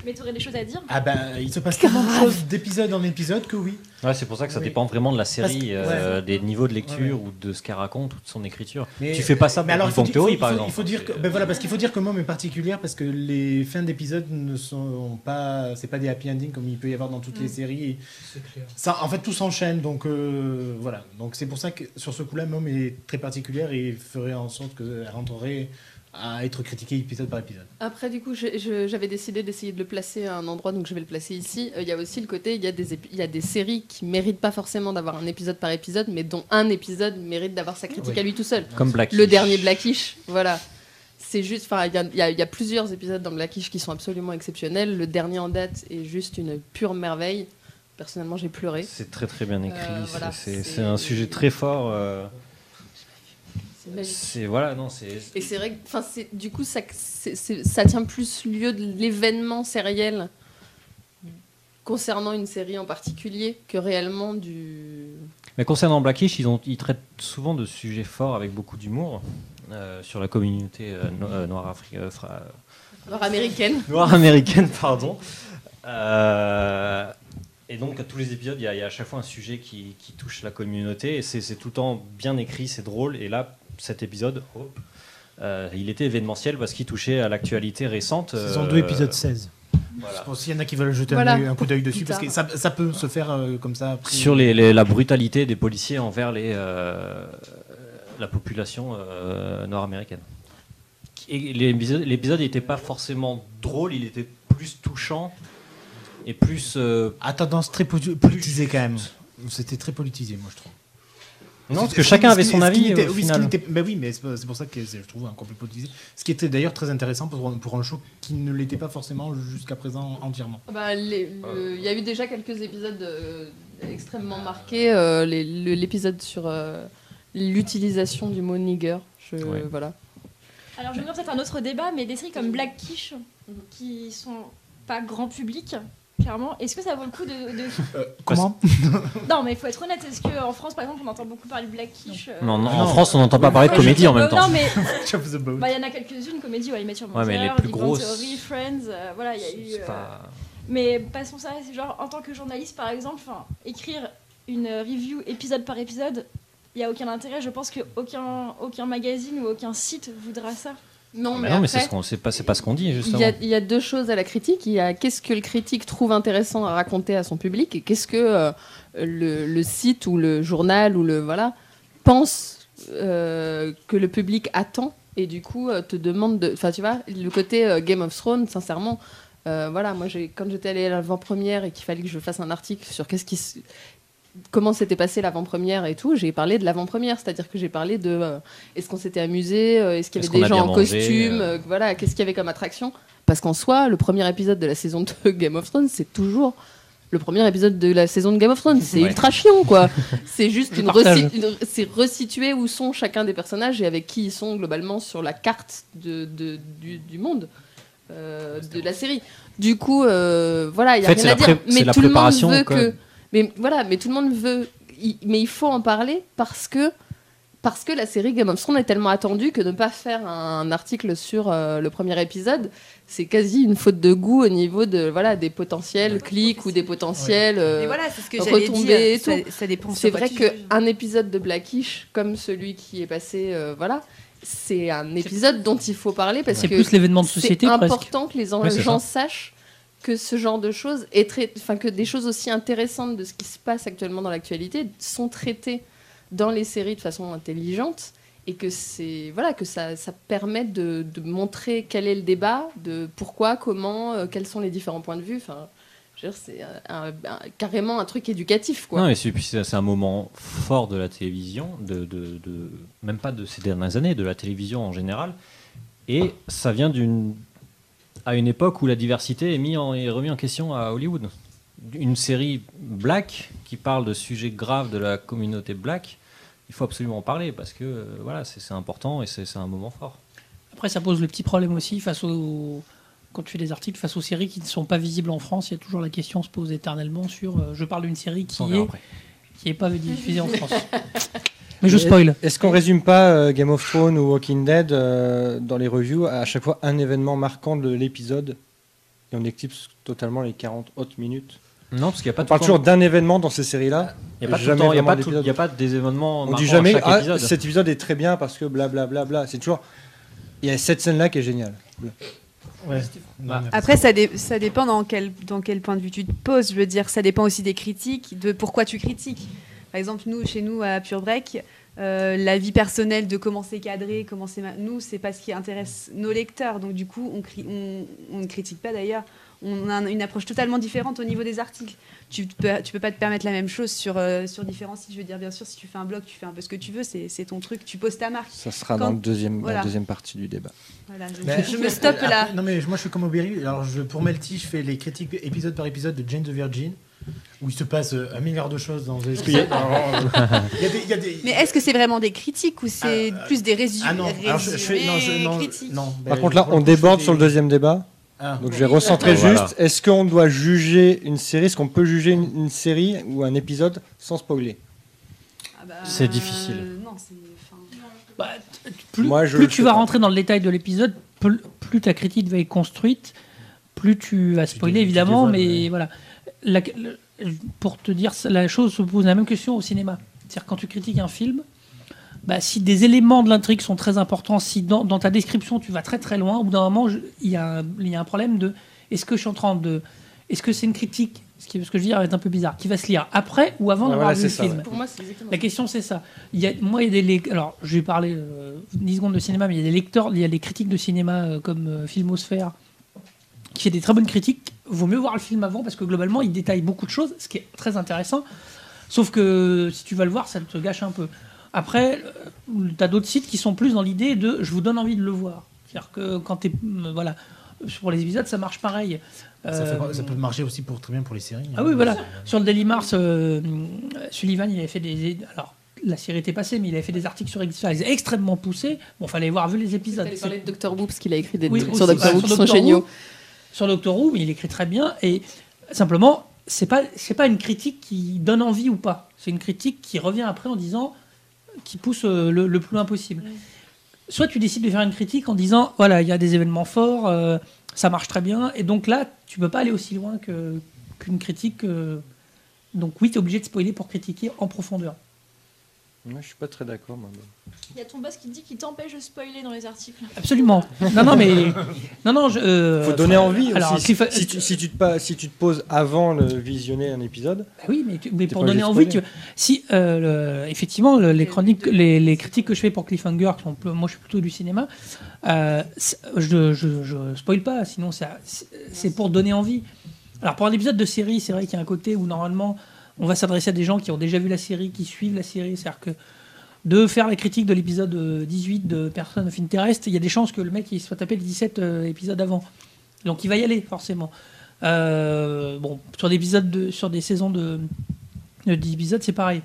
Mais tu aurais des choses à dire Ah bah, il se passe tellement de choses d'épisode en épisode que oui. Ouais, c'est pour ça que ça Oui. dépend vraiment de la série, que- euh, ouais. des niveaux de lecture Ouais, ou de ce qu'elle raconte ou de son écriture. Mais- tu fais pas ça mais pour alors, faut Bang dire- Theory, il faut- par exemple. dire que, ben voilà, parce qu'il faut dire que Mom est particulière parce que les fins d'épisodes ne sont pas, c'est pas des happy endings comme il peut y avoir dans toutes les séries. C'est clair. Ça, en fait, tout s'enchaîne, donc euh, voilà. Donc c'est pour ça que sur ce coup-là, Mom est très particulière et ferait en sorte qu'elle rentrerait à être critiquée épisode par épisode. Après, du coup, j'avais décidé d'essayer de le placer à un endroit, donc je vais le placer ici. Euh, Il y a aussi le côté, il y, a des épi- il y a des séries qui méritent pas forcément d'avoir un épisode par épisode, mais dont un épisode mérite d'avoir sa critique Oui. à lui tout seul. Comme Blackish. Le dernier Blackish, voilà. C'est juste, enfin, il y a, y y plusieurs épisodes dans Blackish qui sont absolument exceptionnels. Le dernier en date est juste une pure merveille. Personnellement, j'ai pleuré. C'est très très bien écrit. Euh, voilà, c'est un sujet très fort. euh, C'est magique. c'est voilà, non, c'est. Et c'est vrai que, enfin, du coup, ça, ça tient plus lieu de l'événement sériel concernant une série en particulier que réellement du. Mais concernant Blackish, ils, ont, ils traitent souvent de sujets forts avec beaucoup d'humour euh, sur la communauté euh, no- euh, noire afri- fra- Alors américaine. noire américaine, pardon. Et donc, à tous les épisodes, il y, a- il y a à chaque fois un sujet qui, qui touche la communauté. Et c'est tout le temps bien écrit, c'est drôle. Et là, cet épisode, oh, euh, il était événementiel parce qu'il touchait à l'actualité récente. Saison euh, 2, épisode 16. voilà. Qu'il y en a qui veulent jeter Voilà, un, coup d'œil dessus parce que ça, ça peut se faire euh, comme ça. après. Sur les, les- la brutalité des policiers envers les, euh, la population euh, nord-américaine. L'épisode n'était pas forcément drôle, il était plus touchant et plus. euh, À tendance très poli- politisée quand même. C'était très politisé, moi je trouve. Non, parce Ce- que chacun avait son avis n'était- au oui, final. ben mais c'est pour ça que je trouve un peu politisé. Ce qui était d'ailleurs très intéressant pour, pour un show qui ne l'était pas forcément jusqu'à présent entièrement. Bah, les- le- Il y a eu déjà quelques épisodes euh, extrêmement marqués. euh, L'épisode sur, euh, l'utilisation du mot nigger. Je, Ouais. Voilà. Alors, je vais peut-être un autre débat, mais des séries comme Black Quiche, qui sont pas grand public, clairement, est-ce que ça vaut le coup de. de- Comment non, mais il faut être honnête, est-ce qu'en France, par exemple, on entend beaucoup parler de Black Quiche euh, Non, non, en France, on n'entend pas parler de comédie en même euh, temps. Non, mais bah, il y en a quelques-unes, comédie, ouais, Met Your Ouais, mais les plus Big grosses- Theory, Friends, euh, voilà, il y a eu. Euh, pas- Mais passons ça, c'est genre en tant que journaliste par exemple, écrire une review épisode par épisode, il n'y a aucun intérêt. Je pense qu'aucun aucun magazine ou aucun site voudra ça. Non, Mais mais, non, mais c'est ce qu'on- c'est pas, c'est pas ce qu'on dit, il justement. y, a, il y a deux choses à la critique. Il y a qu'est-ce que le critique trouve intéressant à raconter à son public et qu'est-ce que euh, le, le site ou le journal ou le voilà pense euh, que le public attend et du coup euh, te demande de. Enfin, tu vois, le côté Game of Thrones, sincèrement. voilà, moi, quand j'étais allée à l'avant-première et qu'il fallait que je fasse un article sur qu'est-ce qui comment s'était passé l'avant-première et tout, j'ai parlé de l'avant-première, c'est-à-dire que j'ai parlé de euh, est-ce qu'on s'était amusé, euh, est-ce qu'il y avait des gens en mangé, costume, euh. voilà, qu'est-ce qu'il y avait comme attraction Parce qu'en soi, le premier épisode de la saison de Game of Thrones, c'est toujours le premier épisode de la saison de Game of Thrones. C'est Ouais. ultra chiant, quoi. c'est juste une c'est resituer où sont chacun des personnages et avec qui ils sont globalement sur la carte de, de- du, du monde. de la série. Du coup, voilà, il y a En fait, rien à dire. Mais la tout le monde veut que, mais voilà, mais tout le monde veut. il- mais il faut en parler parce que parce que la série Game of Thrones est tellement attendue que ne pas faire un article sur euh, le premier épisode, c'est quasi une faute de goût au niveau de voilà des potentiels clics ou des potentiels euh, Et voilà, c'est ce que retombées et dire. tout. Ça, ça dépend. C'est vrai qu'un épisode de Blackish comme celui qui est passé, euh, voilà, c'est un épisode dont il faut parler parce C'est que plus l'événement de société, c'est presque. important que les Ouais, c'est gens sachent que ce genre de choses est trai- enfin que des choses aussi intéressantes de ce qui se passe actuellement dans l'actualité sont traitées dans les séries de façon intelligente et que c'est voilà que ça, ça permet de, montrer quel est le débat, de pourquoi, comment, euh, quels sont les différents points de vue. Enfin, c'est carrément un truc éducatif quoi. Non, et c'est- un moment fort de la télévision, de- même pas de ces dernières années, de la télévision en général. Et ça vient d'une à une époque où la diversité est, mis en, est remis en question à Hollywood. Une série black qui parle de sujets graves de la communauté black, il faut absolument en parler parce que euh, voilà, c'est c'est important et c'est c'est un moment fort. Après, ça pose le petit problème aussi face aux. Quand tu fais des articles face aux séries qui ne sont pas visibles en France, il y a toujours la question se pose éternellement sur. euh, je parle d'une série qui est qui est pas diffusée en France. Mais je spoil. Est-ce qu'on résume pas euh, Game of Thrones ou Walking Dead euh, dans les reviews à chaque fois un événement marquant de l'épisode et on éclipse totalement les 40 autres minutes? Non, parce qu'il n'y a pas On tout parle toujours d'un événement dans ces séries-là. il y a pas jamais il y a a pas des événements On dit à jamais ah, épisode. cet épisode est très bien parce que blablabla. Bla, bla. C'est toujours il y a cette scène là qui est géniale. Ouais. Mais- Après, ça, dé- ça dépend dans quel, dans quel point de vue tu te poses. Je veux dire, ça dépend aussi des critiques, de pourquoi tu critiques. Par exemple, nous, chez nous, à Pure Break, euh, la vie personnelle de comment c'est cadré, comment c'est. ma- Nous, c'est pas ce qui intéresse nos lecteurs. Donc, du coup, on, cri- on, on ne critique pas d'ailleurs. On a un- une approche totalement différente au niveau des articles. Tu peux, tu peux pas te permettre la même chose sur, euh, sur différents sites. Je veux dire, bien sûr, si tu fais un blog, tu fais un peu ce que tu veux, c'est c'est ton truc, tu poses ta marque. Ça sera Quand- dans le deuxième, la deuxième partie du débat. Voilà, je, Mais- je me stoppe Après, là. Non mais moi je suis comme Aubéry. Alors je, pour Melty, je fais les critiques épisode par épisode de Jane the Virgin, où il se passe euh, un milliard de choses dans les épisodes. Alors, il y a des- il y a des- Mais est-ce que c'est vraiment des critiques ou c'est Euh, plus des résumés Ah non, alors je, je fais non, je, non, non, Par ben, contre là, on déborde sur le deuxième débat. Ah. Donc je vais recentrer voilà. juste. Est-ce qu'on doit juger une série? Est-ce qu'on peut juger une, une série ou un épisode sans spoiler? Ah bah, C'est difficile. euh, non, c'est. enfin, Bah, plus Moi, je plus tu vas pas. rentrer dans le détail de l'épisode, plus, plus ta critique va être construite, plus tu vas spoiler évidemment, dévoiles, mais ouais. voilà. La- pour te dire, la chose se pose la même question au cinéma. C'est-à-dire quand tu critiques un film, bah, si des éléments de l'intrigue sont très importants, si dans, dans ta description tu vas très très loin, au bout d'un moment, il y, a un- il y a un problème de est-ce que je suis en train de. Est-ce que c'est une critique ce, qui, ce que je veux dire est un peu bizarre, qui va se lire après ou avant Ouais, d'avoir voilà, vu c'est le ça, film ouais. Pour moi, c'est exactement la question, c'est ça. Il y a, moi, il y a des alors, je vais parler euh, 10 secondes de cinéma, mais il y a des lecteurs, il y a des critiques de cinéma euh, comme euh, Filmosphère qui fait des très bonnes critiques. Vaut mieux voir le film avant parce que globalement, il détaille beaucoup de choses, ce qui est très intéressant. Sauf que si tu vas le voir, ça te gâche un peu. Après, tu as d'autres sites qui sont plus dans l'idée de je vous donne envie de le voir. C'est-à-dire que quand tu es. Voilà. Pour les épisodes, ça marche pareil. Ça, Euh, fait- ça peut marcher aussi pour très bien pour les séries. ah oui, voilà. Sur le Daily Mars, euh, Sullivan, il avait fait des. Alors, la série était passée, mais il avait fait des articles sur X-Files extrêmement poussés. Bon, fallait avoir vu les épisodes. Fallait C'est- parler de Doctor Who parce qu'il a écrit des Oui, trucs aussi, sur Doctor bah, Who sur qui sont géniaux. Sur Doctor Who, mais il écrit très bien. Et simplement, c'est pas c'est pas une critique qui donne envie ou pas. C'est une critique qui revient après en disant qui pousse euh, le, le plus loin possible. Soit tu décides de faire une critique en disant voilà il y a des événements forts, euh, ça marche très bien, et donc là tu peux pas aller aussi loin que qu'une critique. euh, donc oui, tu es obligé de spoiler pour critiquer en profondeur. Moi, je suis pas très d'accord. Il y a ton boss qui dit qu'il t'empêche de spoiler dans les articles. Absolument. Non, non, mais non, non. Je, euh, faut donner envie alors, aussi. Cliff- Si, tu, si, tu te, pas- si tu te poses avant le visionner un épisode, Bah oui, mais, tu- mais T'es pour donner envie, tu... si euh, le- effectivement le- les chroniques, les, les critiques que je fais pour Cliffhanger, qui sont moi je suis plutôt du cinéma, euh, je, je, je spoil pas, sinon ça- c'est pour donner envie. Alors pour un épisode de série, c'est vrai qu'il y a un côté où normalement on va s'adresser à des gens qui ont déjà vu la série, qui suivent la série, c'est-à-dire que de faire la critique de l'épisode euh, 18 de Personne of Interest, il y a des chances que le mec il soit tapé les 17 euh, épisodes avant. Donc il va y aller forcément. Euh, bon, sur des épisodes de, sur des saisons de, de 10 épisodes, c'est pareil.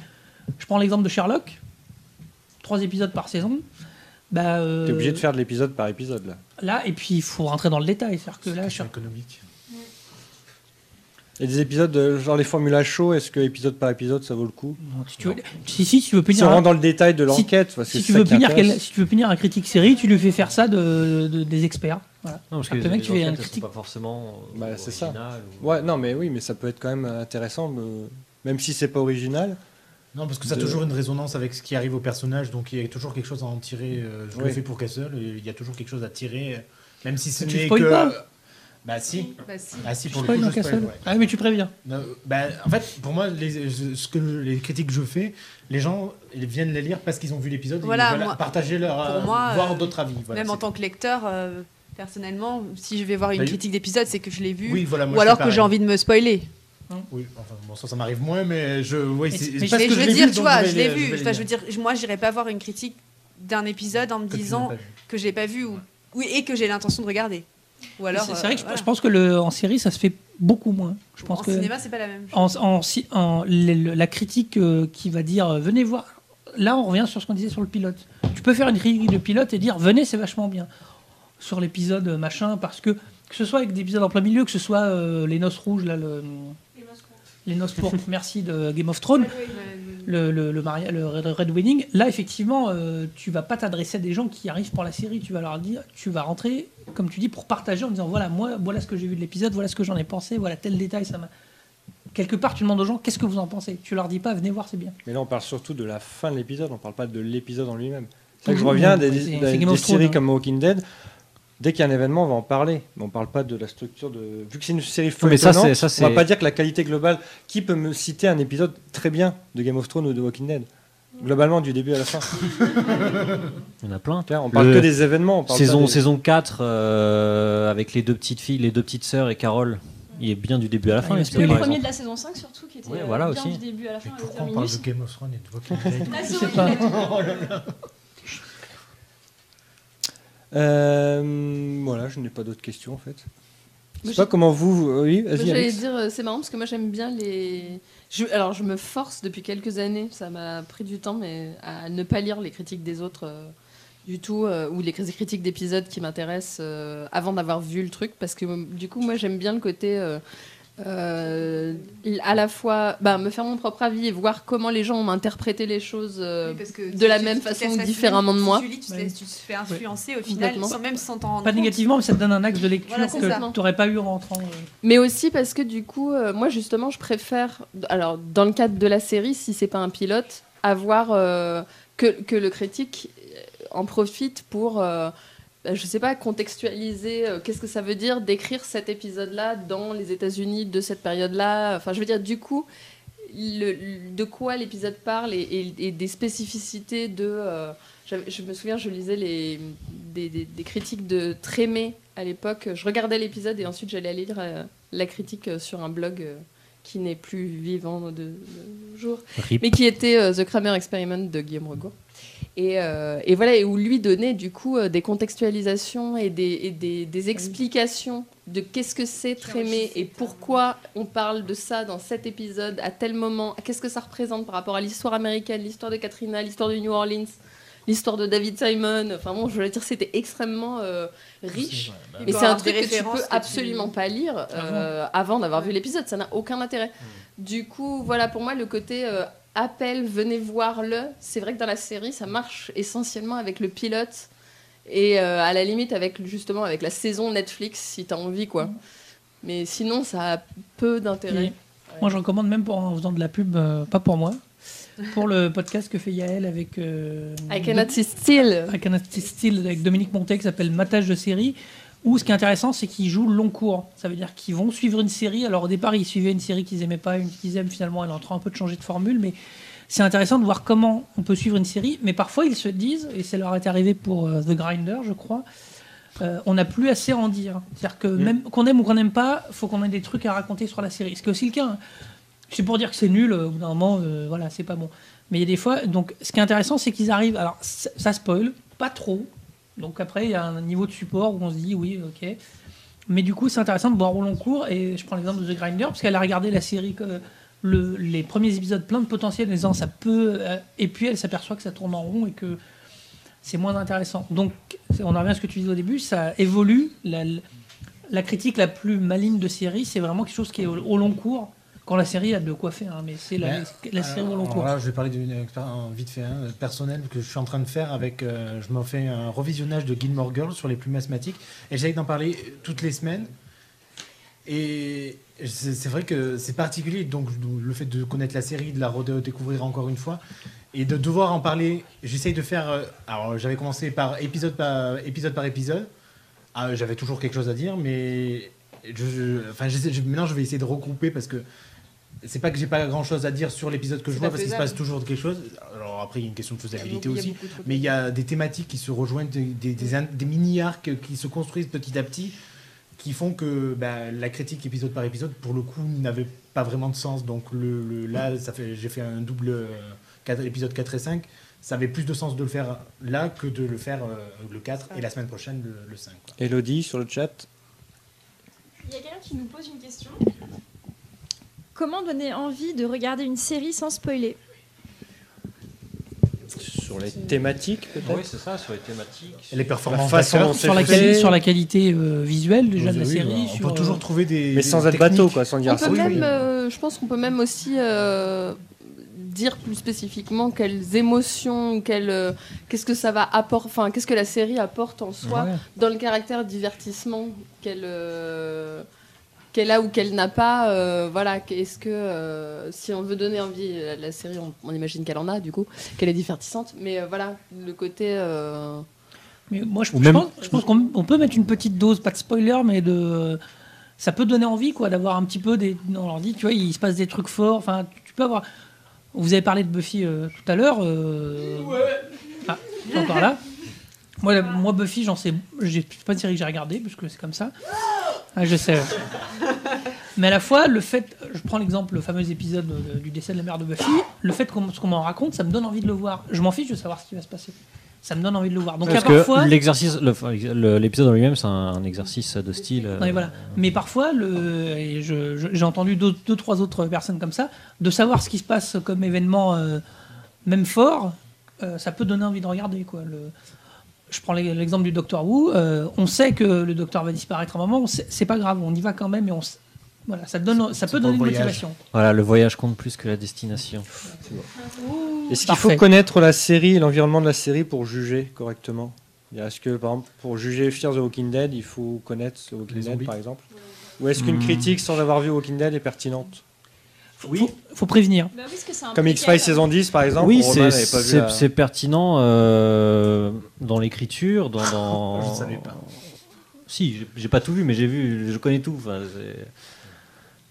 Je prends l'exemple de Sherlock, 3 épisodes par saison. Bah, euh, t'es obligé de faire de l'épisode par épisode là. Là, et puis il faut rentrer dans le détail. C'est-à-dire que là, économique. Et des épisodes, genre les formulas chauds, est-ce que épisode par épisode ça vaut le coup si, tu veux, si, si, si tu veux Si punir, on un- rentre dans le détail de si- l'enquête, parce que si, c'est tu veux punir intéresse. quel- si tu veux punir un critique série, tu lui fais faire ça de, de- des experts. Voilà. Non, parce que les, le mec, tu fais enquêtes, un critique. pas forcément euh, Bah, c'est ça. ou- Ouais, non, mais oui, mais ça peut être quand même intéressant, me- même si c'est pas original. Non, parce que ça a De- toujours une résonance avec ce qui arrive au personnage, donc il y a toujours quelque chose à en tirer. euh, je le Oui. fais pour Castle, il y a toujours quelque chose à tirer, même si ce n'est que. pas Bah si. Bah si. Ah si, pour le spoil coup, dans je spoil, Castle ouais. Ah, mais tu préviens. Non, bah, en fait, pour moi, les, ce que les critiques que je fais, les gens ils viennent les lire parce qu'ils ont vu l'épisode Voilà, et ils veulent moi- partager leur. pour euh, moi, voir euh, d'autres avis. Voilà, Même en tant que lecteur, euh, personnellement, si je vais voir une Bah, critique d'épisode, c'est que je l'ai vu. Oui, voilà, moi, ou je alors que j'ai envie de me spoiler. Oui, enfin, bon, ça, ça m'arrive moins, mais je. Oui, Mais parce Mais que je veux dire, vu, tu vois, je l'ai vu. Enfin, je veux dire, moi, j'irai pas voir une critique d'un épisode en me disant que j'ai pas vu ou oui et que j'ai l'intention de regarder. Ou alors. C'est c'est euh, vrai que je- voilà. je pense que le, en série, ça se fait beaucoup moins. Je pense en que cinéma, c'est pas la même chose. en, en, si- en- le- le- la critique euh, qui va dire euh, venez voir. Là, on revient sur ce qu'on disait sur le pilote. Tu peux faire une critique de pilote et dire venez, c'est vachement bien. Sur l'épisode machin, parce que que ce soit avec des épisodes en plein milieu, que ce soit euh, les noces rouges, là, le, les noces pourpres, merci de Game of Thrones, le, le, le, maria- le Red, Wedding. Là, effectivement, euh, tu vas pas t'adresser à des gens qui arrivent pour la série. Tu vas leur dire, tu vas rentrer, comme tu dis, pour partager en disant voilà, moi, voilà ce que j'ai vu de l'épisode, voilà ce que j'en ai pensé, voilà tel détail, ça m'a. Quelque part, tu demandes aux gens qu'est-ce que vous en pensez? Tu leur dis pas venez voir, c'est bien. Mais là, on parle surtout de la fin de l'épisode, on parle pas de l'épisode en lui-même. C'est que je reviens des, des- séries hein. comme Walking Dead. Dès qu'il y a un événement, on va en parler. Mais on parle pas de la structure de. Vu que c'est une série Non, mais ça, feuilletonnante, ça, on va c'est- pas dire que la qualité globale. Qui peut me citer un épisode très bien de Game of Thrones ou de Walking Dead? Globalement, du début à la fin. Il y en a plein. Tiens, on parle Le- que des événements. On parle Saison, des- saison 4, euh, avec les deux petites filles, les deux petites sœurs et Carole. Il est bien du début à la fin. Ah, est spoil, Le premier de la saison 5 surtout qui était Ouais, euh, voilà bien aussi. du début à la fin Mais pourquoi on parle de. Game of Thrones et de Walking Dead Ah, Je c'est sais vrai pas. qu'il a- Oh là là. Euh, voilà, je n'ai pas d'autres questions en fait. Je sais pas comment vous. vous- Oui, vas-y. J'allais dire, euh, c'est marrant parce que moi j'aime bien les. Je, alors je me force depuis quelques années, ça m'a pris du temps, mais à ne pas lire les critiques des autres euh, du tout, euh, ou les cri- critiques d'épisodes qui m'intéressent avant d'avoir vu le truc, parce que du coup moi j'aime bien le côté euh, à la fois bah, me faire mon propre avis et voir comment les gens ont interprété les choses euh, Oui, parce que de si la tu- même tu façon, laisses différemment de moi. Tu lis, tu, te Ouais. laisses- tu te fais influencer au final, sans même sans t'en rendre Pas compte. négativement, mais ça te donne un axe de lecture Voilà, que tu n'aurais pas eu en rentrant. euh. Mais aussi parce que du coup, euh, moi justement, je préfère, alors dans le cadre de la série, si c'est pas un pilote, avoir euh, que, que le critique en profite pour, je sais pas, contextualiser euh, qu'est-ce que ça veut dire d'écrire cet épisode-là dans les États-Unis de cette période-là. Enfin, je veux dire, du coup, le- le- de quoi l'épisode parle et, et- et des spécificités de. euh, je me souviens, je lisais les, des, des- des critiques de Trémé à l'époque. Je regardais l'épisode et ensuite j'allais lire euh, la critique sur un blog qui n'est plus vivant de, de Rip. mais qui était The Kramer Experiment de Guillaume Regaud. Et, euh, et voilà, et où lui donnait du coup euh, des contextualisations et des, et des, des explications de qu'est-ce que c'est Trémé et pourquoi on parle de ça dans cet épisode à tel moment, qu'est-ce que ça représente par rapport à l'histoire américaine, l'histoire de Katrina, l'histoire de New Orleans, l'histoire de David Simon. Enfin bon, je veux dire, c'était extrêmement euh, riche. Il Mais c'est un truc que tu peux que tu- absolument pas lire euh, avant d'avoir vu l'épisode. Ça n'a aucun intérêt. Du coup, voilà, pour moi, le côté euh, appel, venez voir-le, c'est vrai que dans la série, ça marche essentiellement avec le pilote et euh, à la limite avec justement avec la saison Netflix, si t'as envie, quoi. Mais sinon, ça a peu d'intérêt. Moi, je recommande même pour, en faisant de la pub, euh, pas pour moi, pour le podcast que fait Yael avec. Euh, I cannot see still. I cannot see still avec Dominique Montet qui s'appelle Matage de série. Où ce qui est intéressant, c'est qu'ils jouent le long cours. Ça veut dire qu'ils vont suivre une série. Alors au départ, ils suivaient une série qu'ils aimaient pas, une qu'ils aiment. Finalement, elle est en train un peu de changer de formule, mais c'est intéressant de voir comment on peut suivre une série. Mais parfois, ils se disent, et ça leur est arrivé pour euh, The Grinder, je crois. euh, on n'a plus assez à en dire. C'est-à-dire que même qu'on aime ou qu'on n'aime pas, faut qu'on ait des trucs à raconter sur la série. Ce qui est aussi le cas. hein. C'est pour dire que c'est nul, euh, au bout d'un moment, euh, voilà, c'est pas bon. Mais il y a des fois, donc ce qui est intéressant, c'est qu'ils arrivent. Alors, ça ça spoil, pas trop. Donc après, il y a un niveau de support où on se dit, oui, ok. Mais du coup, c'est intéressant de voir au long cours. Et je prends l'exemple de The Grinder, parce qu'elle a regardé la série, que- le- les premiers épisodes plein de potentiel, en disant ça peut. euh, et puis elle s'aperçoit que ça tourne en rond et que c'est moins intéressant. Donc, on en revient à ce que tu disais au début, ça évolue. La, la critique la plus maligne de série, c'est vraiment quelque chose qui est au long cours. Quand la série a de quoi faire, hein, mais c'est la, Mais, la série au long alors cours. là, je vais parler d'une expérience vite fait hein, personnelle que je suis en train de faire avec. euh, je me fais un revisionnage de Gilmore Girls sur les plus asthmatiques et j'essaie d'en parler toutes les semaines. Et c'est vrai que c'est particulier, donc le fait de connaître la série, de la redécouvrir encore une fois, et de devoir en parler, j'essaye de faire. euh, alors j'avais commencé par épisode par épisode. Par épisode. Ah, j'avais toujours quelque chose à dire, mais je, je- enfin, j'essaie- je- maintenant je vais essayer de regrouper parce que c'est pas que j'ai pas grand chose à dire sur l'épisode que je vois parce qu'il se passe toujours quelque chose. Alors après, il y a une question de faisabilité aussi. de Mais il y a des thématiques qui se rejoignent, des, des, des in- des mini-arcs qui se construisent petit à petit, qui font que bah, la critique épisode par épisode, pour le coup, n'avait pas vraiment de sens. Donc le, le- là, ça fait, j'ai fait un double euh, quatre- épisode 4 et 5. Ça avait plus de sens de le faire là que de le faire euh, le 4 et la semaine prochaine le, le 5. quoi. Elodie sur le chat. Il y a quelqu'un qui nous pose une question. Comment donner envie de regarder une série sans spoiler Sur les thématiques, peut-être Oui, c'est ça, sur les thématiques. Et les performances La façon sur, la c'est quali- fait. sur la qualité euh, visuelle déjà de la Oui, série. bah, on sur, peut toujours euh, trouver des. Mais des sans être techniques. bateau, quoi, sans dire On ça. peut oui, même, oui. euh, je pense qu'on peut même aussi euh, dire plus spécifiquement quelles émotions, quelles, euh, qu'est-ce que ça va apporter, enfin qu'est-ce que la série apporte en soi ouais. dans le caractère divertissement qu'elle euh, qu'elle a ou qu'elle n'a pas. euh, voilà, est-ce que euh, si on veut donner envie, la, la série, on, on imagine qu'elle en a du coup, qu'elle est divertissante, mais euh, voilà le côté. euh, Mais moi, je, Ou je même- pense, je pense qu'on on peut mettre une petite dose, pas de spoiler, mais de. Ça peut donner envie, quoi, d'avoir un petit peu des. On leur dit, tu vois, il se passe des trucs forts. Enfin, tu peux avoir. Vous avez parlé de Buffy euh, tout à l'heure. euh, Ah, encore là. Moi, moi, Buffy, j'en sais. j'ai- C'est pas une série que j'ai regardée, puisque c'est comme ça. Ah, je sais. Mais à la fois, le fait. Je prends l'exemple, le fameux épisode de- du décès de la mère de Buffy. Le fait qu'on ce qu'on m'en raconte, ça me donne envie de le voir. Je m'en fiche de savoir ce qui va se passer. Ça me donne envie de le voir. Donc, Parce à parfois. l'exercice, l'épisode en lui-même, c'est un, un exercice de style. euh, Non, mais voilà. Mais parfois, je- je- j'ai entendu deux, deux, trois autres personnes comme ça, de savoir ce qui se passe comme événement, euh, même fort, euh, ça peut donner envie de regarder. Quoi. Le, je prends l'e- l'exemple du Docteur Who. euh, on sait que le Docteur va disparaître à un moment. C'est pas grave, on y va quand même. Et on, s- voilà, ça, donne, ça peut donner une voyage. motivation. Voilà, le voyage compte plus que la destination. Est-ce qu'il faut connaître la série et l'environnement de la série pour juger correctement? Est-ce que, par exemple, pour juger Fear the Walking Dead, il faut connaître The Walking Les Dead, zombies. par exemple? Ou est-ce qu'une Hmm. critique sans avoir vu Walking Dead est pertinente? Oui. Faut, faut prévenir. Bah oui, parce que c'est un Comme. X-Files saison 10, par exemple oui, c'est la- pertinent euh, dans l'écriture, dans. dans- Je ne savais pas. Si, j'ai- pas tout vu, mais j'ai vu, je connais tout. enfin,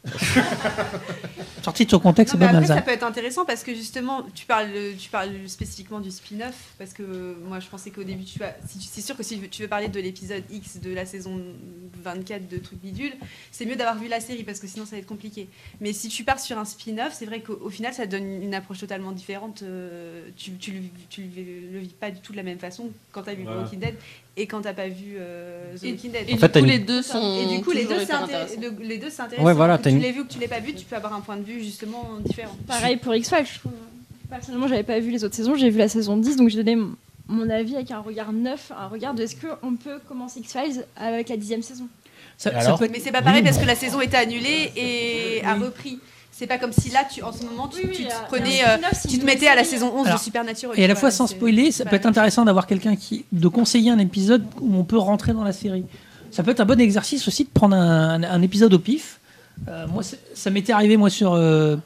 Sorti de son contexte, c'est mais pas mal ça peut être intéressant parce que justement, tu parles, tu parles spécifiquement du spin-off. Parce que moi, je pensais qu'au début, tu. Si c'est sûr que si tu veux parler de l'épisode X de la saison 24 de Truc Bidule, c'est mieux d'avoir vu la série parce que sinon, ça va être compliqué. Mais si tu pars sur un spin-off, c'est vrai qu'au au final, ça donne une approche totalement différente. euh, tu, tu, le, tu le- vis pas du tout de la même façon quand tu as vu. Walking Dead et quand tu pas vu euh, The Et- Walking Dead. Et En du fait, t'as coup, une- les deux sont. Et du coup, les deux, les deux, c'est intéressant. Ouais, voilà, que t'as tu l'aies vu ou que tu l'aies pas vu, tu peux avoir un point de vue justement différent. Pareil pour X-Files, je trouve. Personnellement, j'avais pas vu les autres saisons, j'ai vu la saison 10, donc j'ai donné mon- avis avec un regard neuf, un regard de est-ce qu'on peut commencer X-Files avec la dixième saison? Ça- ça peut être- Mais c'est pas pareil Oui. parce que la saison était annulée et a repris. C'est pas comme si là, tu, en ce moment, tu, tu te prenais, euh, tu te mettais à la saison 11 Alors, de Supernatural. Et à la fois sans spoiler, c'est ça peut être intéressant d'avoir quelqu'un qui de conseiller un épisode où on peut rentrer dans la série. Ça peut être un bon exercice aussi de prendre un, un épisode au pif. Euh, moi, ça m'était arrivé moi sur. euh,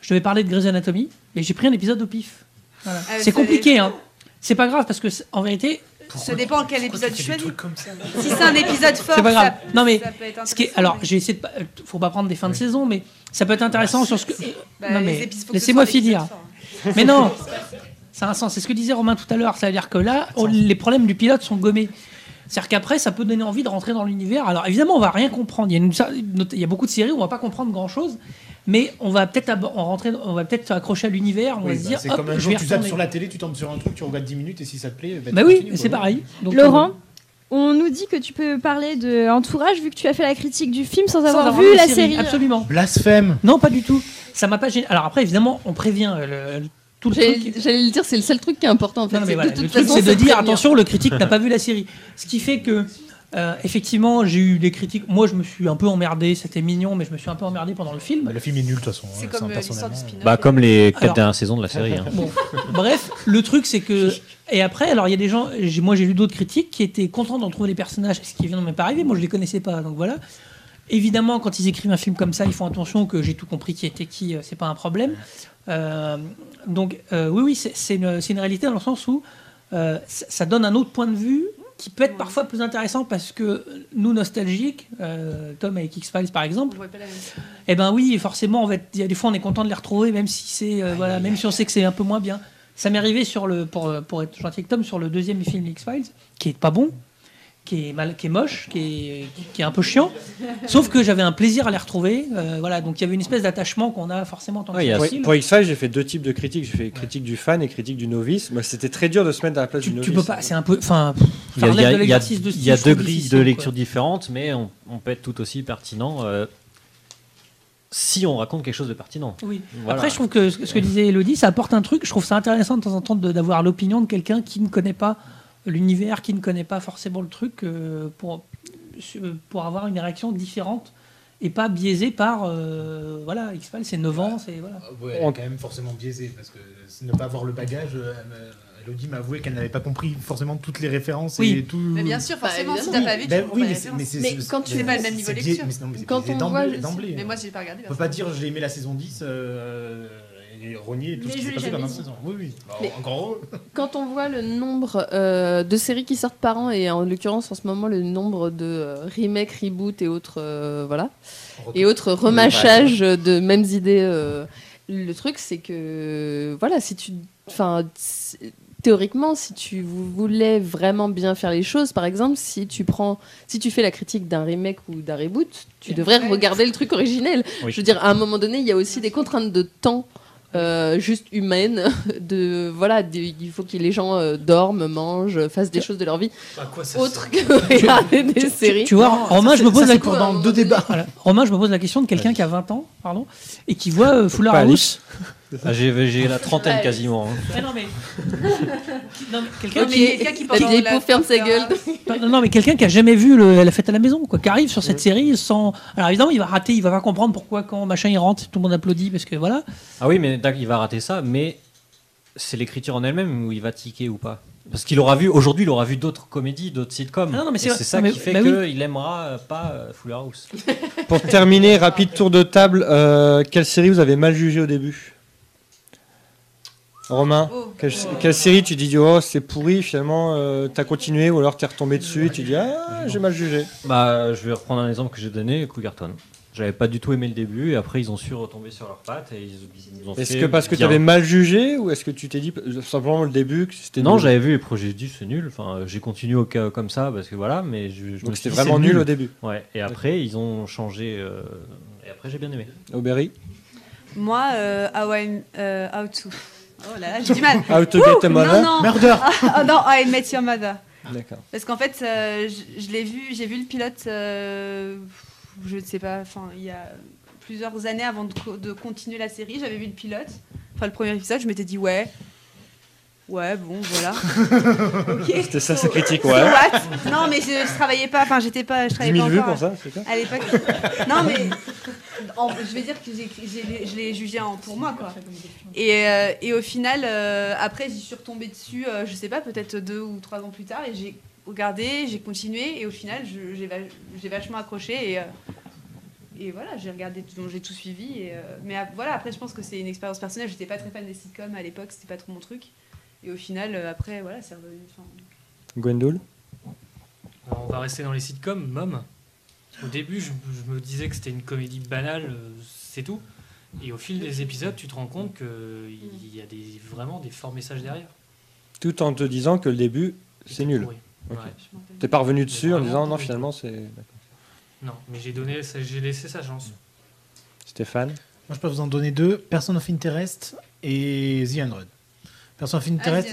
je devais parler de Grey's Anatomy, et j'ai pris un épisode au pif. Voilà. Ah, c'est compliqué, hein. C'est pas grave parce que en vérité. Ça dépend quel épisode tu choisis. trucs comme ça Si c'est un épisode fort, c'est pas grave. ça- non mais ça peut être ce qui est, intéressant, alors j'ai essayé de, pas- euh, faut pas prendre des fins de saison, mais ça peut être intéressant sur ce que. Bah, non mais laissez-moi finir. fort. Mais non, ça a un sens. C'est ce que disait Romain tout à l'heure. C'est-à-dire que là, on- les problèmes du pilote sont gommés. C'est-à-dire qu'après, ça peut donner envie de rentrer dans l'univers. Alors évidemment, on va rien comprendre. Il y a, une- il y a beaucoup de séries où on va pas comprendre grand-chose, mais on va peut-être rentrer, on va peut-être s'accrocher à l'univers. On Oui, va se bah, dire, c'est hop, comme un jour tu zappes retourner. sur la télé, tu tombes sur un truc, tu regardes 10 minutes et si ça te plaît, bah, Bah oui, c'est pareil. Donc, Laurent, on nous dit que tu peux parler de Entourage vu que tu as fait la critique du film sans sans avoir avoir vu la série. Absolument. Blasphème Non, pas du tout. Ça m'a pas gêné. Alors après, évidemment, on prévient euh, le- tout le J'allais truc. j'allais le dire, c'est le seul truc qui est important en fait. Non, non, mais c'est voilà, de toute le truc, c'est de dire attention, le critique n'a pas vu la série. Ce qui fait que, euh, effectivement, j'ai eu des critiques. Moi, je me suis un peu emmerdé. C'était mignon, mais je me suis un peu emmerdé pendant le film. Bah, Le film est nul de toute façon. C'est hein, comme ça, euh, l'histoire du personnellement. spin-off. Bah, comme les quatre Alors- dernières saisons de la série. hein. Bon, bref, le truc c'est que et après alors il y a des gens, moi j'ai lu d'autres critiques qui étaient contents d'en trouver les personnages, ce qui vient de m'est pas arrivé, moi je les connaissais pas, donc voilà. Évidemment, quand ils écrivent un film comme ça, ils font attention que j'ai tout compris qui était qui, euh, c'est pas un problème. Euh, donc euh, oui, oui, c'est c'est une, c'est une réalité dans le sens où euh, ça donne un autre point de vue qui peut être parfois plus intéressant parce que nous nostalgiques, euh, Tom avec X-Files par exemple, On voit pas la même chose. eh ben oui, forcément, va être- il y a des fois on est content de les retrouver, même si c'est euh, voilà, même si on sait que c'est un peu moins bien. Ça m'est arrivé sur le pour, pour être gentil avec Tom sur le deuxième film X Files, qui est pas bon, qui est mal, qui est moche, qui est, qui est un peu chiant. Sauf que j'avais un plaisir à les retrouver. euh, voilà, donc il y avait une espèce d'attachement qu'on a forcément en tant que Ouais, il y a- Pour, pour X-Files, j'ai fait deux types de critiques. J'ai fait critique du fan et critique du novice. Moi, c'était très dur de se mettre à la place tu, du tu novice. peux pas, c'est un peu, enfin, Il y a, y de y de y deux grilles de quoi. lecture différentes, mais on, on peut être tout aussi pertinent euh, si on raconte quelque chose de pertinent. Oui. Voilà. Après, je trouve que ce ce que disait Elodie, ça apporte un truc. Je trouve ça intéressant de temps en temps de- d'avoir l'opinion de quelqu'un qui ne connaît pas l'univers, qui ne connaît pas forcément le truc, euh, pour, pour avoir une réaction différente et pas biaisée par. euh, voilà, X-Files, c'est 9 ans, c'est. Voilà. Ouais, elle est quand même forcément biaisée parce que ne pas avoir le bagage, euh, Elodie m'a avoué qu'elle n'avait pas compris forcément toutes les références Oui. et tout. Mais bien sûr, Bah, forcément, si évidemment. t'as pas vu, tu Ben oui, pas mais mais Mais quand tu fais pas le même niveau de lecture. mais non, mais Quand biaisé on voit- d'emblée. Mais moi, j'ai pas regardé. On peut pas dire j'ai aimé la saison 10 euh, et tout Mais ce qui s'est passé la saison. Oui, oui. Bah, Encore heureux. Quand on voit le nombre euh, de séries qui sortent par an, et en l'occurrence en ce moment le nombre de euh, remakes, reboots et autres, euh, voilà, et autres remâchages de mêmes idées, euh, le truc c'est que, voilà, si tu. Enfin. Théoriquement, si tu voulais vraiment bien faire les choses, par exemple, si tu prends, si tu fais la critique d'un remake ou d'un reboot, tu devrais regarder le truc originel. Oui. Je veux dire, à un moment donné, il y a aussi des contraintes de temps euh, juste humaines. De, voilà, il faut que les gens euh, dorment, mangent, fassent des choses de leur vie, autres que regarder des séries. Tu vois, Romain, je me pose ça, la moment deux débats. Voilà. Romain, je me pose la question de quelqu'un qui a 20 ans, pardon, et qui voit euh, Fuller House. Ah, j'ai j'ai la trentaine Ouais. quasiment. hein. Ah non mais, non, quelqu'un mais qui, La peau ferme sa gueule. Non, non, mais quelqu'un qui a jamais vu le- la fête à la maison, quoi, qui arrive sur cette série sans. Alors évidemment, il va rater, il va pas comprendre pourquoi quand machin il rentre, tout le monde applaudit parce que voilà. Ah oui, mais d'accord, il va rater ça, mais c'est l'écriture en elle-même où il va tiquer ou pas. Parce qu'il aura vu, aujourd'hui, il aura vu d'autres comédies, d'autres sitcoms. Ah non, non, mais Et c'est ça Non, mais- qui fait bah oui. qu'il aimera euh, pas euh, Fuller House. Pour terminer, rapide tour de table. euh, quelle série vous avez mal jugée au début? Romain Oh. quelle, quelle série tu dis oh c'est pourri finalement euh, t'as continué ou alors t'es retombé dessus et tu dis ah j'ai mal jugé Bah, je vais reprendre un exemple que j'ai donné, Cougarton. J'avais pas du tout aimé le début et après ils ont su retomber sur leurs pattes et ils, ils ont Est-ce fait que parce que tu bien. avais mal jugé ou est-ce que tu t'es dit simplement le début que c'était Non, j'avais vu les projets, j'ai dit c'est nul. Enfin, j'ai continué au cas comme ça parce que voilà, mais je, je me Donc suis c'était vraiment nul au début. Ouais. Et après ils ont changé euh, et après j'ai bien aimé. Aubery Moi, euh, how, I, euh, how to. Oh là là, j'ai du mal. How to get a mother? Non, non. Murder. Ah, non, I met your mother. D'accord. Parce qu'en fait, euh, je, je l'ai vu, j'ai vu le pilote, euh, je ne sais pas, enfin, il y a plusieurs années avant de, co- de continuer la série, j'avais vu le pilote, enfin le premier épisode, je m'étais dit ouais, ouais, bon, voilà. C'était ça sa critique, so ouais. what? Non, mais je, je travaillais pas, enfin, j'étais pas, je 10 travaillais 000 pas vues encore pour ça, c'est à l'époque. Non, mais en- je vais dire que j'ai- j'ai- je l'ai jugé en, pour moi, quoi. Et, euh, et au final, euh, après, j'y suis retombée dessus, euh, je sais pas, peut-être deux ou trois ans plus tard, et j'ai regardé, j'ai continué, et au final, j'ai va- j'ai vachement accroché, et, euh, et voilà, j'ai regardé, tout- j'ai tout suivi. Et, euh, mais voilà, après, je pense que c'est une expérience personnelle. J'étais pas très fan des sitcoms à l'époque, c'était pas trop mon truc. Et au final, euh, après, voilà, c'est revenu. enfin, Gwendoul on va rester dans les sitcoms. Mom. Au début, je, je me disais que c'était une comédie banale, euh, c'est tout. Et au fil des épisodes, tu te rends compte qu'il y a des, vraiment des forts messages derrière. Tout en te disant que le début, c'est nul. Oui. Ok. Ouais. T'es pas revenu dessus en disant non, finalement, c'est. Non, mais j'ai donné, j'ai laissé sa chance. Stéphane Moi, je peux vous en donner deux Person of Interest et The Hundred.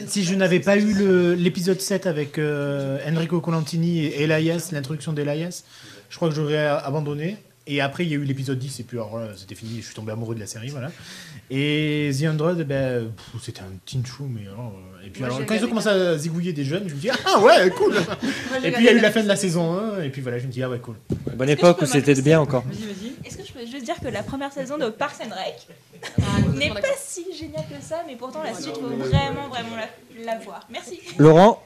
Si je n'avais pas eu l'épisode 7 avec euh, Enrico Colantini et Elias, l'introduction d'Elias, je crois que j'aurais abandonné. Et après, il y a eu l'épisode 10, et puis alors là, c'était fini, je suis tombé amoureux de la série, voilà. Et The Hundred, ben, c'était un teen show, mais alors, euh, Et puis Moi, alors, j'ai quand ils ont commencé à zigouiller des jeunes, je me dis, ah ouais, cool Et puis il y a eu la fin de la saison 1, et puis voilà, je me dis, ah ouais, cool. Bonne époque où c'était bien encore. Vas-y, vas-y. Est-ce que je peux juste dire que la première saison de Parks and Rec n'est pas si géniale que ça, mais pourtant la suite faut vraiment, vraiment la, la voir. Merci. Laurent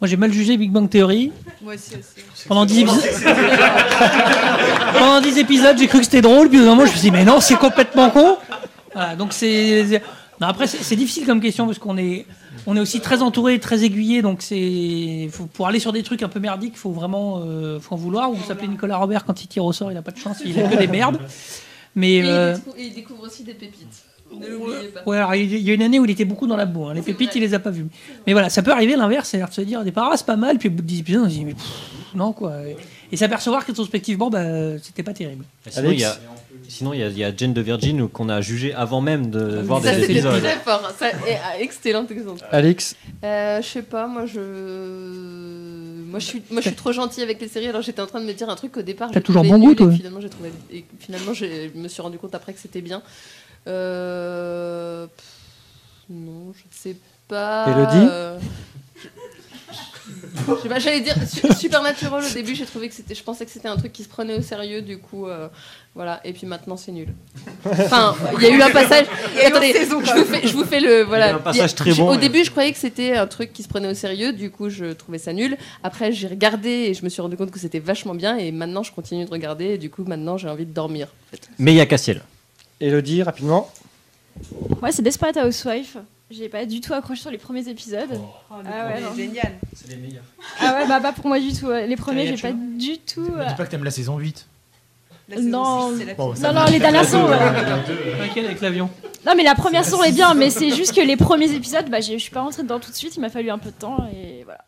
Moi, j'ai mal jugé Big Bang Theory. Moi aussi, aussi. Pendant 10 épisodes, Pendant 10 épisodes, j'ai cru que c'était drôle, puis au bout d'un moment, je me suis dit, mais non, c'est complètement con. Voilà, donc c'est. Non, après, c'est difficile comme question parce qu'on est, on est aussi très entouré, très aiguillé, donc c'est. faut- Pour aller sur des trucs un peu merdiques, il faut vraiment euh, faut en vouloir. Ou s'appeler Nicolas Robert quand il tire au sort, il a pas de chance, il a que des merdes. Mais. Et il, euh, découvre, et il découvre aussi des pépites. Pas. Ouais, alors, il y a une année où il était beaucoup dans la boue. hein. Les pépites, il les a pas vues. Mais voilà, ça peut arriver l'inverse, c'est-à-dire de se dire, au départ, ah, c'est pas mal, puis au bout de 10 épisodes, on se dit, mais pff, non, quoi. Et s'apercevoir qu'introspectivement, bah, c'était pas terrible. Sinon, il y a, sinon, il y a, il y a Jane de Virgin qu'on a jugé avant même de voir Ça, des épisodes. très fort. Ça, et, excellent exemple. Alex Euh, je sais pas, moi je. Moi je, suis, moi je suis trop gentille avec les séries, alors j'étais en train de me dire un truc au départ. T'as j'ai toujours bon goût, toi. Et finalement, j'ai trouvé, et finalement j'ai- je me suis rendu compte après que c'était bien. Euh, pff, non, je sais pas. Élodie euh, je- sais pas, J'allais dire su- Supernatural au début, j'ai trouvé que c'était, je pensais que c'était un truc qui se prenait au sérieux, du coup, euh, voilà. Et puis maintenant, c'est nul. Enfin, il y a eu un passage. Attendez, saison, je vous fais, je vous fais le voilà. Il y a un passage très bon, Au ouais. début, je croyais que c'était un truc qui se prenait au sérieux, du coup, je trouvais ça nul. Après, j'ai regardé et je me suis rendu compte que c'était vachement bien. Et maintenant, je continue de regarder. Et du coup, maintenant, j'ai envie de dormir. en fait. Mais il y a Cassiel. Elodie, rapidement. Moi, c'est Desperate Housewife. J'ai pas du tout accroché sur les premiers épisodes. Oh, le Ah ouais, génial. C'est les meilleurs. Ah ouais, bah pas pour moi du tout. Les premiers, j'ai pas du tout. Me euh, dis pas que t'aimes la saison 8. La saison Non. la Bon, Non, non, les dernières sont. T'inquiète avec l'avion. Non, mais la première saison est bien, mais c'est juste que les premiers épisodes, bah, j'ai- je suis pas rentrée dedans tout de suite. Il m'a fallu un peu de temps et voilà.